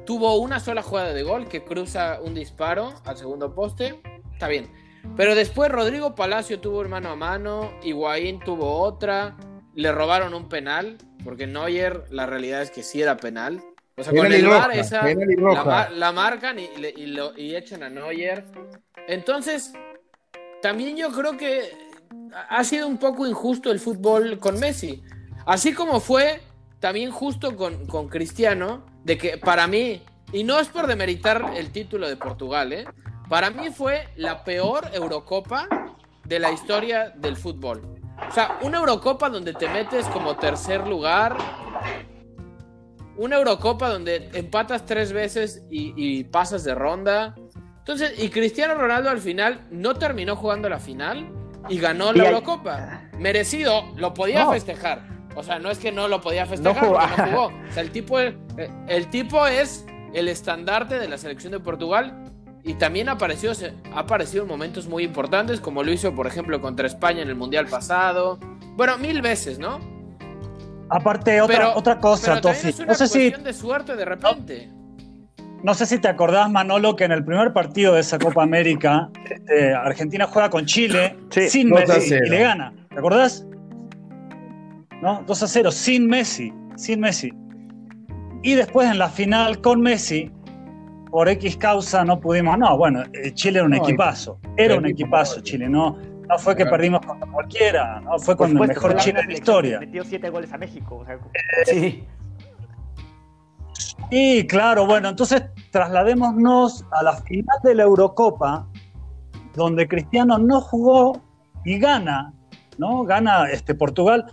tuvo una sola jugada de gol que cruza un disparo al segundo poste. Está bien. Pero después Rodrigo Palacio tuvo un mano a mano, Higuaín tuvo otra, le robaron un penal, porque Neuer la realidad es que sí era penal. O sea, con Penal el roja, esa la, la marcan y, y lo- y echan a Neuer. Entonces, también yo creo que ha sido un poco injusto el fútbol con Messi. Así como fue también justo con, con Cristiano, de que para mí, y no es por demeritar el título de Portugal, ¿eh? para mí fue la peor Eurocopa de la historia del fútbol. O sea, una Eurocopa donde te metes como tercer lugar, una Eurocopa donde empatas tres veces y, y pasas de ronda. Entonces, y Cristiano Ronaldo al final no terminó jugando la final y ganó la Eurocopa. Merecido, lo podía No. festejar. O sea, no es que no lo podía festejar, porque no jugó. O sea, el tipo, el, tipo es el estandarte de la selección de Portugal y también ha aparecido, ha aparecido en momentos muy importantes, como lo hizo, por ejemplo, contra España en el Mundial pasado. Bueno, mil veces, ¿no? Aparte, otra, Pero- otra cosa, Pero es una No sé si cuestión de suerte de repente. No sé si te acordás, Manolo, que en el primer partido de esa Copa América, este, Argentina juega con Chile Sí, sin 2 a Messi 0. y le gana. ¿Te acordás? ¿No? 2 a 0, sin Messi. Sin Messi. Y después en la final con Messi, por X causa no pudimos. No, bueno, eh, Chile era un No, equipazo. Era un equipazo Chile, no, no fue que Claro. perdimos contra cualquiera, no fue con el mejor Chile de la historia. Metió siete goles a México. o sea, Sí. Y claro, bueno, entonces trasladémonos a la final de la Eurocopa, donde Cristiano no jugó y gana, ¿no? Gana este Portugal.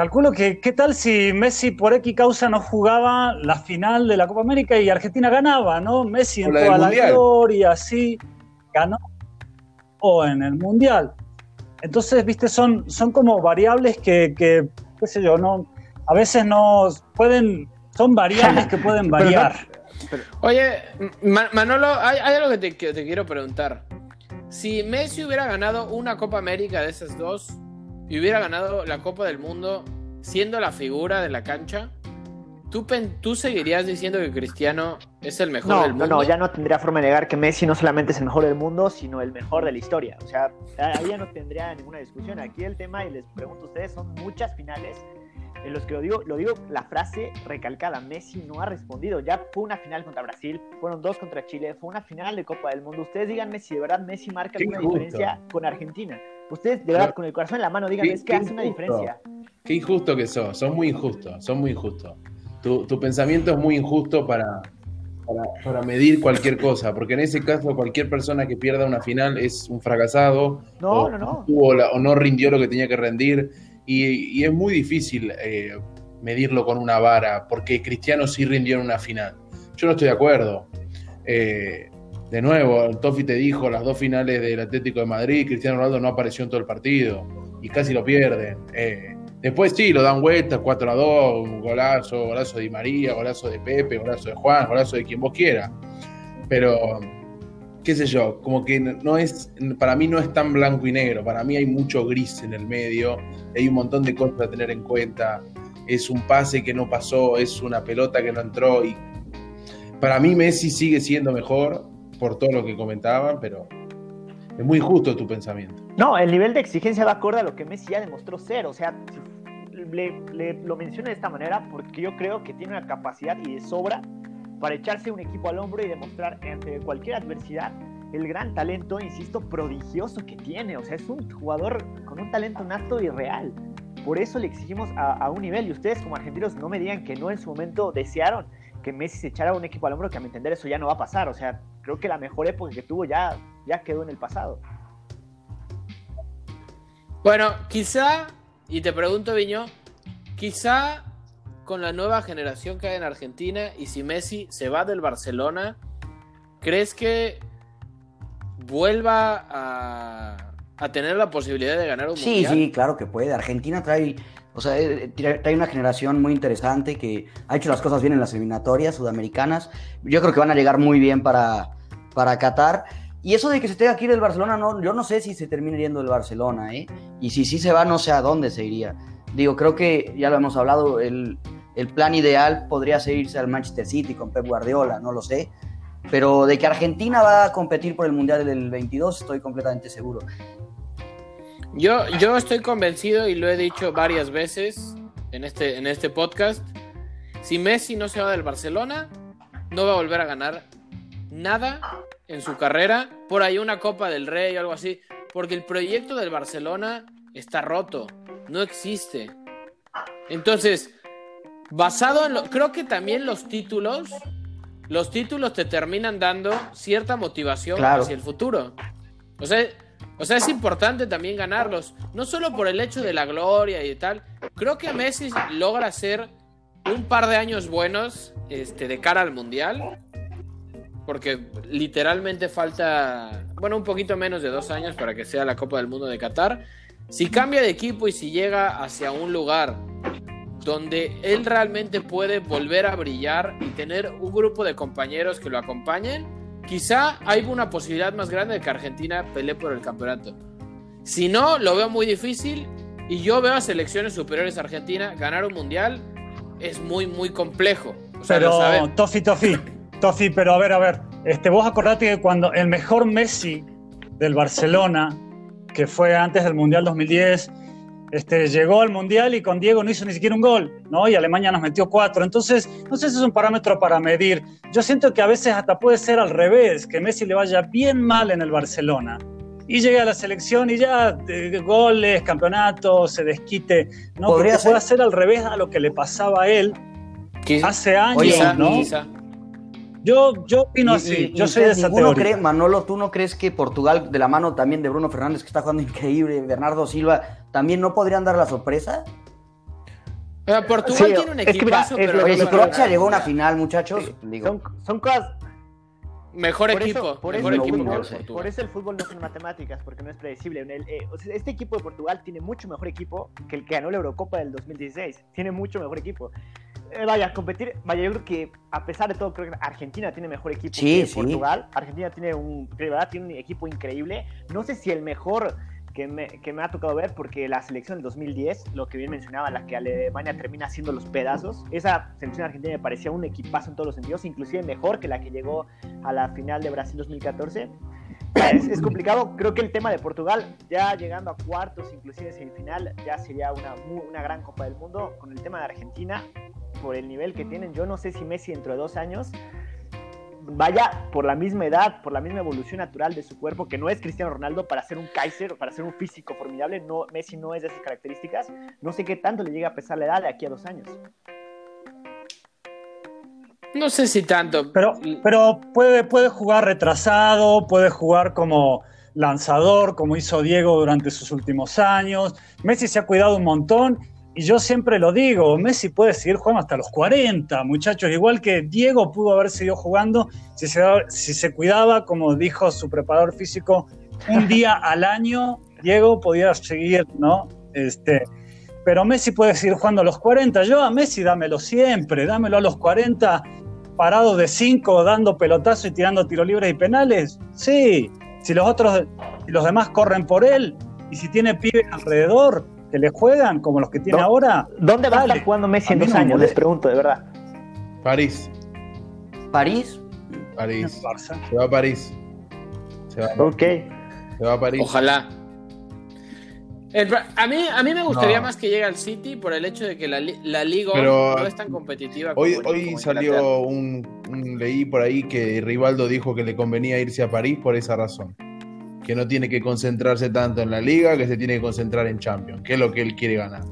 Calculo que, ¿qué tal si Messi por X causa no jugaba la final de la Copa América y Argentina ganaba, ¿no? Messi en la toda la Mundial. gloria, así, ganó. O en el Mundial. Entonces, viste, son, son como variables que, que, qué sé yo, no, a veces no pueden, son variables que pueden Pero variar. Oye, Ma- Manolo, hay, hay algo que te, que te quiero preguntar. Si Messi hubiera ganado una Copa América de esas dos y hubiera ganado la Copa del Mundo siendo la figura de la cancha, ¿tú, tú seguirías diciendo que Cristiano es el mejor No, del no, mundo? no, ya no tendría forma de negar que Messi no solamente es el mejor del mundo, sino el mejor de la historia. O sea, ahí ya no tendría ninguna discusión. Aquí el tema, y les pregunto a ustedes, son muchas finales En los que lo digo, lo digo la frase recalcada, Messi no ha respondido. Ya fue una final contra Brasil, fueron dos contra Chile, fue una final de Copa del Mundo. Ustedes díganme si de verdad Messi marca Qué alguna diferencia con Argentina. Ustedes de verdad No. con el corazón en la mano díganme, Qué- es que hace una diferencia. Qué injusto que sos, sos muy injusto, sos muy injusto. Tu, tu pensamiento es muy injusto para, para, para medir cualquier cosa, porque en ese caso cualquier persona que pierda una final es un fracasado No, o, no, no. tuvo la- o no rindió lo que tenía que rendir, y, y es muy difícil eh, medirlo con una vara, porque Cristiano sí rindió en una final. Yo no estoy de acuerdo. Eh, de nuevo, Tofi te dijo las dos finales del Atlético de Madrid, Cristiano Ronaldo no apareció en todo el partido y casi lo pierden. Eh, después sí, lo dan vueltas, 4 a 2, un golazo, golazo de María, golazo de Pepe, golazo de Juan, golazo de quien vos quiera. Pero, qué sé yo, como que no es, para mí no es tan blanco y negro, para mí hay mucho gris en el medio, hay un montón de cosas a tener en cuenta. Es un pase que no pasó, es una pelota que no entró y para mí Messi sigue siendo mejor por todo lo que comentaban, pero es muy justo tu pensamiento. No, el nivel de exigencia va acorde a lo que Messi ya demostró ser. O sea, le, le- lo menciono de esta manera porque yo creo que tiene una capacidad y de sobra para echarse un equipo al hombro y demostrar ante cualquier adversidad el gran talento, insisto, prodigioso que tiene. O sea, es un jugador con un talento nato y real. Por eso le exigimos a, a un nivel. Y ustedes como argentinos no me digan que no en su momento desearon que Messi se echara un equipo al hombro, que a mi entender eso ya no va a pasar. O sea, creo que la mejor época que tuvo ya, ya quedó en el pasado. Bueno, quizá, y te pregunto, Viño, quizá con la nueva generación que hay en Argentina y si Messi se va del Barcelona, ¿crees que vuelva a, a tener la posibilidad de ganar un Sí, mundial? sí, claro que puede. Argentina trae, o sea, eh, trae trae una generación muy interesante que ha hecho las cosas bien en las eliminatorias sudamericanas. Yo creo que van a llegar muy bien para, para Qatar. Y eso de que se tenga que ir del Barcelona, no, yo no sé si se termina yendo del Barcelona, ¿eh? Y si sí se va, no sé a dónde se iría. Digo, creo que ya lo hemos hablado, el, el plan ideal podría ser irse al Manchester City con Pep Guardiola, no lo sé. Pero de que Argentina va a competir por el Mundial del 22, estoy completamente seguro. Yo, yo estoy convencido y lo he dicho varias veces en este, en este podcast. Si Messi no se va del Barcelona, no va a volver a ganar nada en su carrera. Por ahí una Copa del Rey o algo así. Porque el proyecto del Barcelona está roto. No existe. Entonces, basado en lo. Creo que también los títulos. Los títulos te terminan dando cierta motivación Claro. hacia el futuro. O sea, o sea, es importante también ganarlos. No solo por el hecho de la gloria y tal. Creo que Messi logra hacer un par de años buenos este, de cara al Mundial. Porque literalmente falta, bueno, un poquito menos de dos años para que sea la Copa del Mundo de Qatar. Si cambia de equipo y si llega hacia un lugar donde él realmente puede volver a brillar y tener un grupo de compañeros que lo acompañen, quizá hay una posibilidad más grande de que Argentina pelee por el campeonato. Si no, lo veo muy difícil y yo veo a selecciones superiores a Argentina ganar un mundial es muy, muy complejo. O sea, Pero. Tofi, Tofi, Tofi, pero a ver, a ver. Este, vos acordate que cuando el mejor Messi del Barcelona, que fue antes del Mundial 2010, este, llegó al Mundial y con Diego no hizo ni siquiera un gol, ¿no? Y Alemania nos metió cuatro. Entonces, no sé si es un parámetro para medir. Yo siento que a veces hasta puede ser al revés, que Messi le vaya bien mal en el Barcelona. Y llegue a la selección y ya eh, goles, campeonatos, se desquite. ¿no? Podría Porque ser. puede ser al revés a lo que le pasaba a él Quizá- hace años, Oye, ¿no? quizá. Yo, yo opino Y- así, y- yo soy de esa ninguno teoría. cree, Manolo, ¿tú no crees que Portugal, de la mano también de Bruno Fernández, que está jugando increíble, Bernardo Silva, también no podrían dar la sorpresa? O sea, Portugal Sí, tiene un es que mira, equipazo, es pero Oye, que si no- Croacia llegó a una final, muchachos, Sí, digo, son, son cosas. mejor Por equipo, eso, por mejor eso, equipo que no por, eso el fútbol no son matemáticas, porque no es predecible. En el, eh, o sea, este equipo de Portugal tiene mucho mejor equipo que el que ganó la Eurocopa del 2016. Tiene mucho mejor equipo. Eh, vaya, competir, vaya, yo creo que a pesar de todo, creo que Argentina tiene mejor equipo Sí, que sí. Portugal. Argentina tiene un, de verdad, tiene un equipo increíble. No sé si el mejor que me, que me ha tocado ver, porque la selección del 2010, lo que bien mencionaba, la que Alemania termina haciendo los pedazos, esa selección argentina me parecía un equipazo en todos los sentidos, inclusive mejor que la que llegó a la final de Brasil 2014. Es, es, complicado. Creo que el tema de Portugal, ya llegando a cuartos, inclusive semifinal, ya sería una, una gran Copa del Mundo. Con el tema de Argentina, por el nivel que tienen, yo no sé si Messi dentro de dos años vaya por la misma edad, por la misma evolución natural de su cuerpo, que no es Cristiano Ronaldo para ser un Kaiser, para ser un físico formidable. No, Messi no es de esas características. No sé qué tanto le llega a pesar la edad de aquí a dos años. No sé si tanto. Pero, pero puede, puede jugar retrasado, puede jugar como lanzador, como hizo Diego durante sus últimos años. Messi se ha cuidado un montón y yo siempre lo digo, Messi puede seguir jugando hasta los 40, muchachos, igual que Diego pudo haber seguido jugando si se, si se cuidaba, como dijo su preparador físico, un día al año, Diego podía seguir, ¿no? Este, pero Messi puede seguir jugando a los 40. Yo a Messi dámelo siempre, dámelo a los 40, parado de 5, dando pelotazo y tirando tiro libres y penales. Sí, si los otros, si los demás corren por él y si tiene pibes alrededor que le juegan como los que tiene ahora. ¿Dónde va a estar jugando Messi en dos años? Les pregunto, de verdad. París. ¿París? París. Se va a París. Se va a París. Ok. Se va a París. Ojalá. a, mí, a mí me gustaría más que llegue al City por el hecho de que la, la Liga no es tan competitiva. Hoy, hoy salió un, un, leí por ahí que Rivaldo dijo que le convenía irse a París por esa razón. Que no tiene que concentrarse tanto en la Liga, que se tiene que concentrar en Champions, que es lo que él quiere ganar.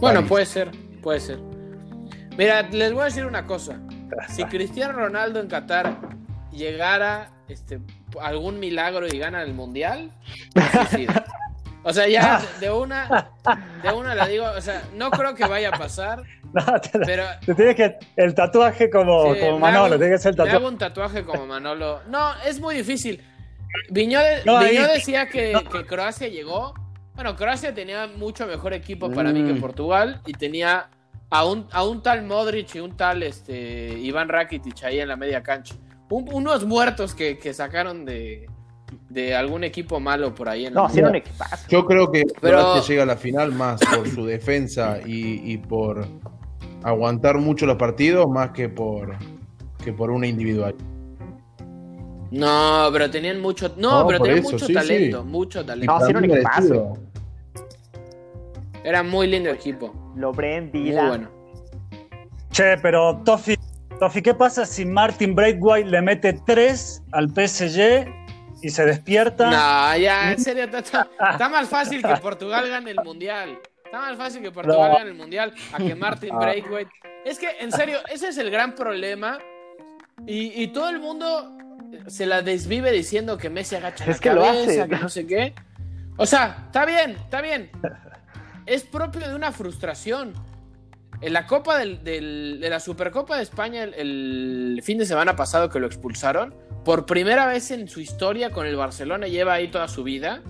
Bueno, puede ser, puede ser. Mira, les voy a decir una cosa. Si Cristiano Ronaldo en Qatar llegara este, algún milagro y gana el mundial, o sea, ya de una, de una la digo, o sea, no creo que vaya a pasar. No, te, pero te tienes que el tatuaje como, como Manolo, tiene que ser el tatuaje. hago un tatuaje como Manolo. No, es muy difícil. Viñó, decía que, que, Croacia llegó. Bueno, Croacia tenía mucho mejor equipo para mí que mm. Portugal y tenía a un, a un tal Modric y un tal este, Iván Rakitic ahí en la media cancha unos muertos que, sacaron de, algún equipo malo por ahí. En no, hicieron equipazo. Yo creo que Pero... llega a la final más por su defensa y, por aguantar mucho los partidos más que por, que por una individual. No, pero tenían mucho. No, pero tenían mucho talento. Mucho talento. No, hicieron equipazo. Era muy lindo el equipo. Lo Vida. Muy bueno. Che, pero Toffy Tofi, ¿qué pasa si Martin Braithwaite le mete 3 al PSG y se despierta? No, ya, en serio, está, más fácil que Portugal gane el Mundial. Está más fácil que Portugal gane el Mundial a que Martin ah. Braithwaite. Es que, en serio, ese es el gran problema. Y, todo el mundo se la desvive diciendo que Messi agacha la que cabeza, que no sé qué. O sea, está bien, está bien. Es propio de una frustración. En la Copa del, de la Supercopa de España el, fin de semana pasado que lo expulsaron, por primera vez en su historia con el Barcelona lleva ahí toda su vida.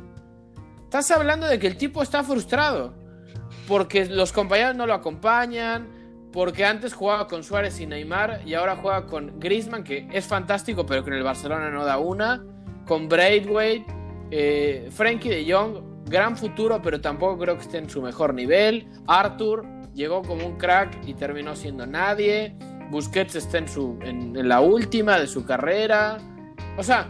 Estás hablando de que el tipo está frustrado porque los compañeros no lo acompañan, porque antes jugaba con Suárez y Neymar y ahora juega con Griezmann que es fantástico pero que en el Barcelona no da una, con Braithwaite, eh, Frankie de Jong, gran futuro pero tampoco creo que esté en su mejor nivel, Arthur llegó como un crack y terminó siendo nadie. Busquets está en, su, en, la última de su carrera. O sea,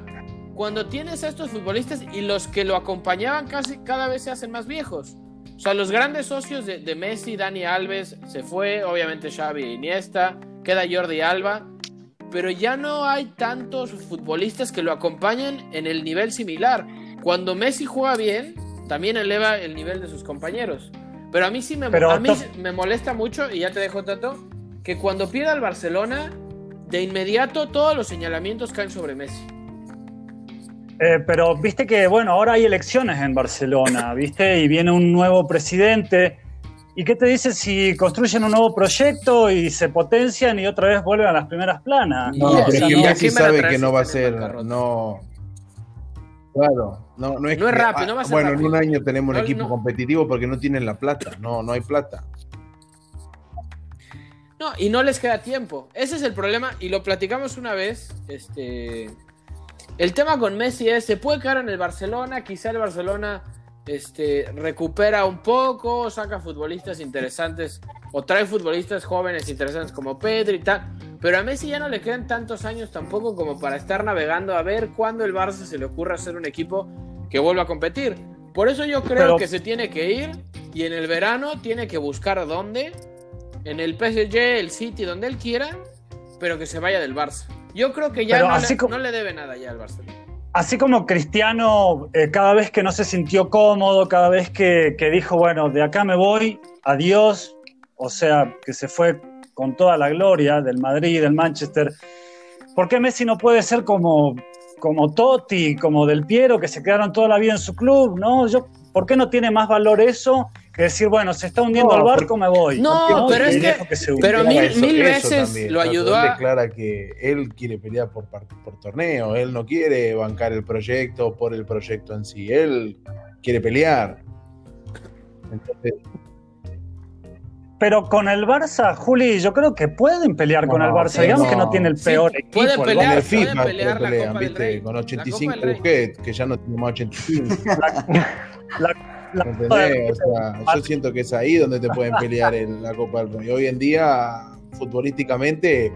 cuando tienes a estos futbolistas y los que lo acompañaban casi cada vez se hacen más viejos. O sea, los grandes socios de, de Messi, Dani Alves, se fue, obviamente Xavi e Iniesta, queda Jordi Alba, pero ya no hay tantos futbolistas que lo acompañen en el nivel similar. Cuando Messi juega bien, también eleva el nivel de sus compañeros. Pero a mí sí me, a mí me molesta mucho, y ya te dejo tanto, que cuando pierda el Barcelona, de inmediato todos los señalamientos caen sobre Messi. Eh, pero viste que, bueno, ahora hay elecciones en Barcelona, ¿viste? Y viene un nuevo presidente. ¿Y qué te dice si construyen un nuevo proyecto y se potencian y otra vez vuelven a las primeras planas? No, pero es que Messi sabe que no va a ser, no, Claro, no, no es, rápido, no va a ser Bueno, en un año tenemos un equipo competitivo porque no tienen la plata, no, no hay plata. No, y no les queda tiempo. Ese es el problema, y lo platicamos una vez. Este. El tema con Messi es: se puede quedar en el Barcelona, quizá el Barcelona este, recupera un poco, saca futbolistas interesantes, o trae futbolistas jóvenes interesantes como Pedro y tal. pero a Messi ya no le quedan tantos años tampoco como para estar navegando a ver cuándo el Barça se le ocurra hacer un equipo que vuelva a competir. Por eso yo creo Pero- que se tiene que ir y en el verano tiene que buscar dónde, en el PSG, el City, donde él quiera, pero que se vaya del Barça. Yo creo que ya no así le, como- no le debe nada ya al Barça. Así como Cristiano, eh, cada vez que no se sintió cómodo, cada vez que, que dijo, bueno, de acá me voy, adiós, o sea, que se fue con toda la gloria del Madrid, del Manchester, ¿por qué Messi no puede ser como, como Totti, como Del Piero, que se quedaron toda la vida en su club? ¿no? Yo, ¿Por qué no tiene más valor eso que decir, bueno, se está hundiendo No, el barco, me voy? No, pero Y es que- dejo se pero mil- mil veces lo Tato, ayudó él a- declara que él quiere pelear por, por torneo, él no quiere bancar el proyecto por el proyecto en sí, él quiere pelear. Entonces, Pero con el Barça, Juli, yo creo que pueden pelear con No, el Barça. sí, Digamos no. que no tiene el Sí, peor pueden equipo. con pelear, Barça. el FIFA pueden pelear pero la pelean, Copa del ¿viste? Rey. Con La 85 Copa del Rey. Busquets, que ya no tiene más 85. La- la- ¿Entendés? O sea, yo siento que es ahí donde te pueden pelear en la Copa del Rey. Hoy en día, futbolísticamente,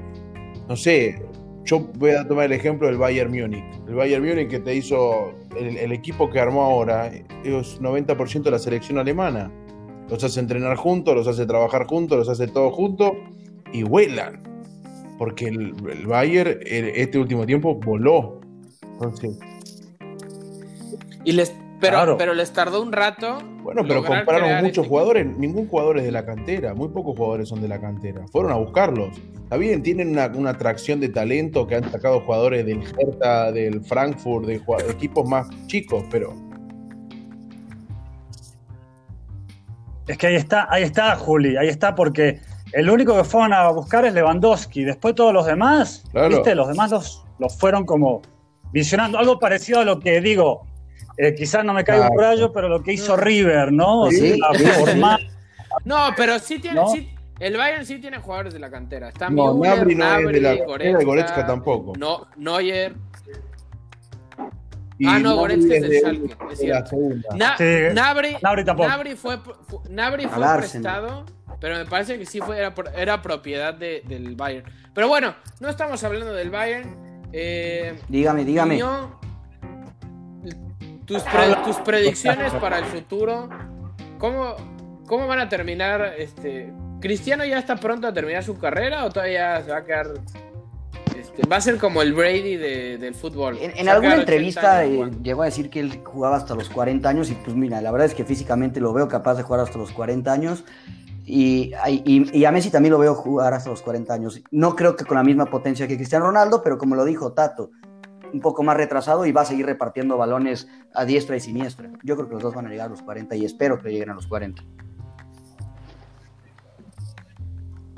no sé, yo voy a tomar el ejemplo del Bayern Múnich. El Bayern Múnich que te hizo el, el equipo que armó ahora, es 90% de la selección alemana. Los hace entrenar juntos, los hace trabajar juntos, los hace todos juntos y vuelan. Porque el, el Bayern el- este último tiempo voló. Entonces, Y les, pero, Claro. pero les tardó un rato. Bueno, pero compraron muchos este jugadores, ningún jugador es de la cantera, muy pocos jugadores son de la cantera. Fueron a buscarlos. Está bien, tienen una, una atracción de talento que han sacado jugadores del Hertha, del Frankfurt, de equipos más chicos, pero Es que ahí está, ahí está, Juli, ahí está, porque el único que fueron a buscar es Lewandowski. Después todos los demás, Claro. ¿viste? Los demás los, los fueron como visionando. Algo parecido a lo que digo. Eh, quizás no me caiga un Claro. rayo, pero lo que hizo River, ¿no? O Sí, sea, sí, formar- No, pero sí tiene. ¿No? sí- el Bayern sí tiene jugadores de la cantera. Está no, Müller, Nabri no es de la cantera y Goretzka tampoco. No, Neuer. Y Ah, no, Nabri Goretzka es del de- Schalke, es de cierto. segunda. Na- Sí. Nabri, tampoco. Nabri fue, fue Al Arsenal. prestado, pero me parece que sí fue, era, era propiedad de- del Bayern. Pero bueno, no estamos hablando del Bayern. Eh, Dígame, dígame. Niño, tus, pre- tus predicciones para el futuro, ¿cómo, ¿cómo van a terminar? Este, ¿Cristiano ya está pronto a terminar su carrera o todavía se va a quedar? este, va a ser como el Brady de- del fútbol. En, alguna quedar 80 entrevista años eh, llegó a decir que él jugaba hasta los 40 años y pues mira, la verdad es que físicamente lo veo capaz de jugar hasta los 40 años y, y- y a Messi también lo veo jugar hasta los 40 años. No creo que con la misma potencia que Cristiano Ronaldo, pero como lo dijo Tato, un poco más retrasado y va a seguir repartiendo balones a diestra y siniestra. Yo creo que los dos van a llegar a los 40 y espero que lleguen a los 40.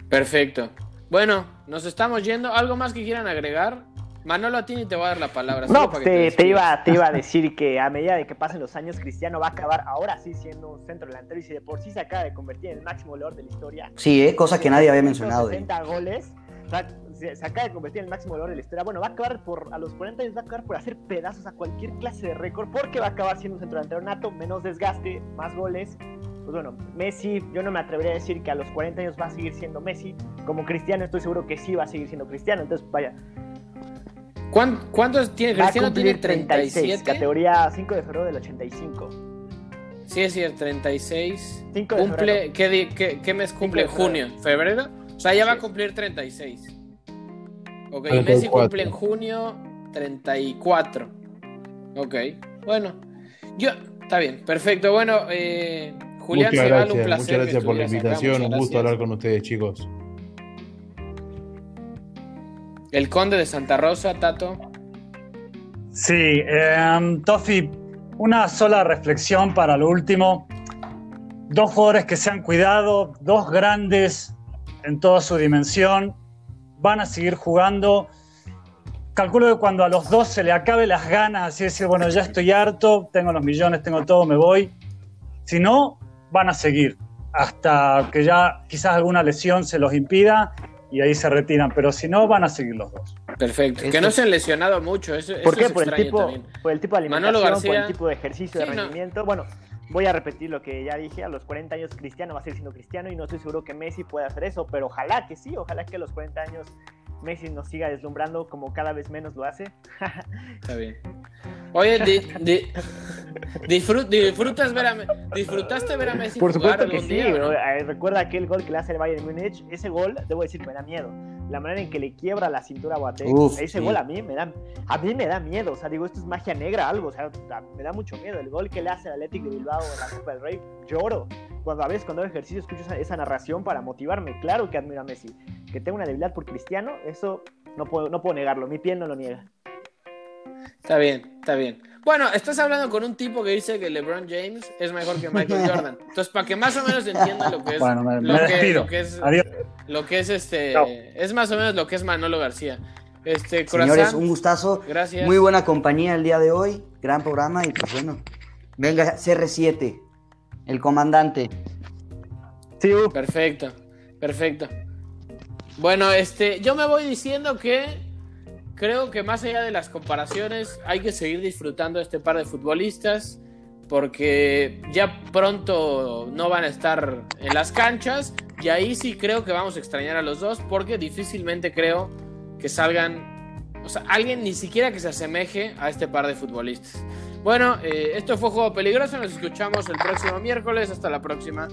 Perfecto. Bueno, nos estamos yendo. ¿Algo más que quieran agregar? Manolo, a ti ni te voy a dar la palabra. No, para que te, iba, te iba a decir que a medida de que pasen los años, Cristiano va a acabar ahora sí siendo un centro delantero y si de por sí se acaba de convertir en el máximo goleador de la historia. Sí, ¿eh? cosa que nadie había mencionado. ¿eh? 60 goles. o sea, se, se acaba de convertir en el máximo goleador de la historia. Bueno, va a acabar por, a los 40 años, va a acabar por hacer pedazos a cualquier clase de récord, porque va a acabar siendo un centro delantero nato, menos desgaste, más goles. Pues bueno, Messi, yo no me atrevería a decir que a los 40 años va a seguir siendo Messi. Como Cristiano, estoy seguro que sí va a seguir siendo Cristiano. Entonces, vaya, ¿Cuán- ¿Cuántos tiene va a Cristiano? ¿Tiene cumplir 36, 37? categoría 5 de febrero del 85. Sí, es cierto, 36. 5 de Cumple, febrero. ¿qué, di- qué- qué mes cumple? ¿Junio? ¿Febrero? O sea, ya va a Sí. cumplir 36. Ok, y 34. Messi cumple en junio 34. Ok, bueno. Yo, está bien, perfecto. Bueno, eh, Julián muchas Ceval, gracias, un placer. muchas gracias por la acá, invitación, un gusto hablar con ustedes, chicos. El Conde de Santa Rosa, Tato. Sí, eh, Tofi, una sola reflexión para lo último. Dos jugadores que se han cuidado, dos grandes en toda su dimensión, van a seguir jugando. Calculo que cuando a los dos se le acabe las ganas, así decir, bueno, ya estoy harto, tengo los millones, tengo todo, me voy. Si no, van a seguir hasta que ya quizás alguna lesión se los impida y ahí se retiran, pero si no, van a seguir los dos. Perfecto. Que no se han lesionado mucho. Eso, ¿Por eso qué? es Por el, tipo, por el tipo de alimentación, por el tipo de ejercicio, de no. rendimiento. Bueno, voy a repetir lo que ya dije. A los 40 años Cristiano va a seguir siendo Cristiano y no estoy seguro que Messi pueda hacer eso, pero ojalá que sí. Ojalá que a los 40 años Messi nos siga deslumbrando como cada vez menos lo hace. Está bien. Oye, di, di, disfrut, disfrutas ver a, ¿disfrutaste ver a Messi Por jugar supuesto que algún sí, día, no? Eh, recuerda aquel gol que le hace el Bayern Múnich. Ese gol, debo decir, me da miedo. La manera en que le quiebra la cintura a Boateng. Uf, ese sí. gol a mí me da, a mí me da miedo. O sea, digo, esto es magia negra, algo. O sea, da- me da mucho miedo. El gol que le hace al Atlético de Bilbao en la Copa del Rey, lloro. Cuando a veces cuando hago ejercicio escucho esa, esa narración para motivarme. Claro que admiro a Messi. Que tengo una debilidad por Cristiano, eso no puedo, no puedo negarlo. Mi piel no lo niega. Está bien, está bien. Bueno, estás hablando con un tipo que dice que LeBron James es mejor que Michael Jordan. Entonces, para que más o menos entiendan lo que es, Bueno, me, me lo, que, despido. lo que es, Adiós. lo que es este, es más o menos lo que es Manolo García. Este, Señores, un gustazo. gracias. Muy buena compañía el día de hoy. Gran programa y pues bueno. Venga, CR7, el comandante. Sí, uh, Perfecto, perfecto. Bueno, este, yo me voy diciendo que creo que más allá de las comparaciones hay que seguir disfrutando de este par de futbolistas porque ya pronto no van a estar en las canchas y ahí sí creo que vamos a extrañar a los dos porque difícilmente creo que salgan, o sea, alguien ni siquiera que se asemeje a este par de futbolistas. Bueno, eh, esto fue Juego Peligroso, nos escuchamos el próximo miércoles, hasta la próxima.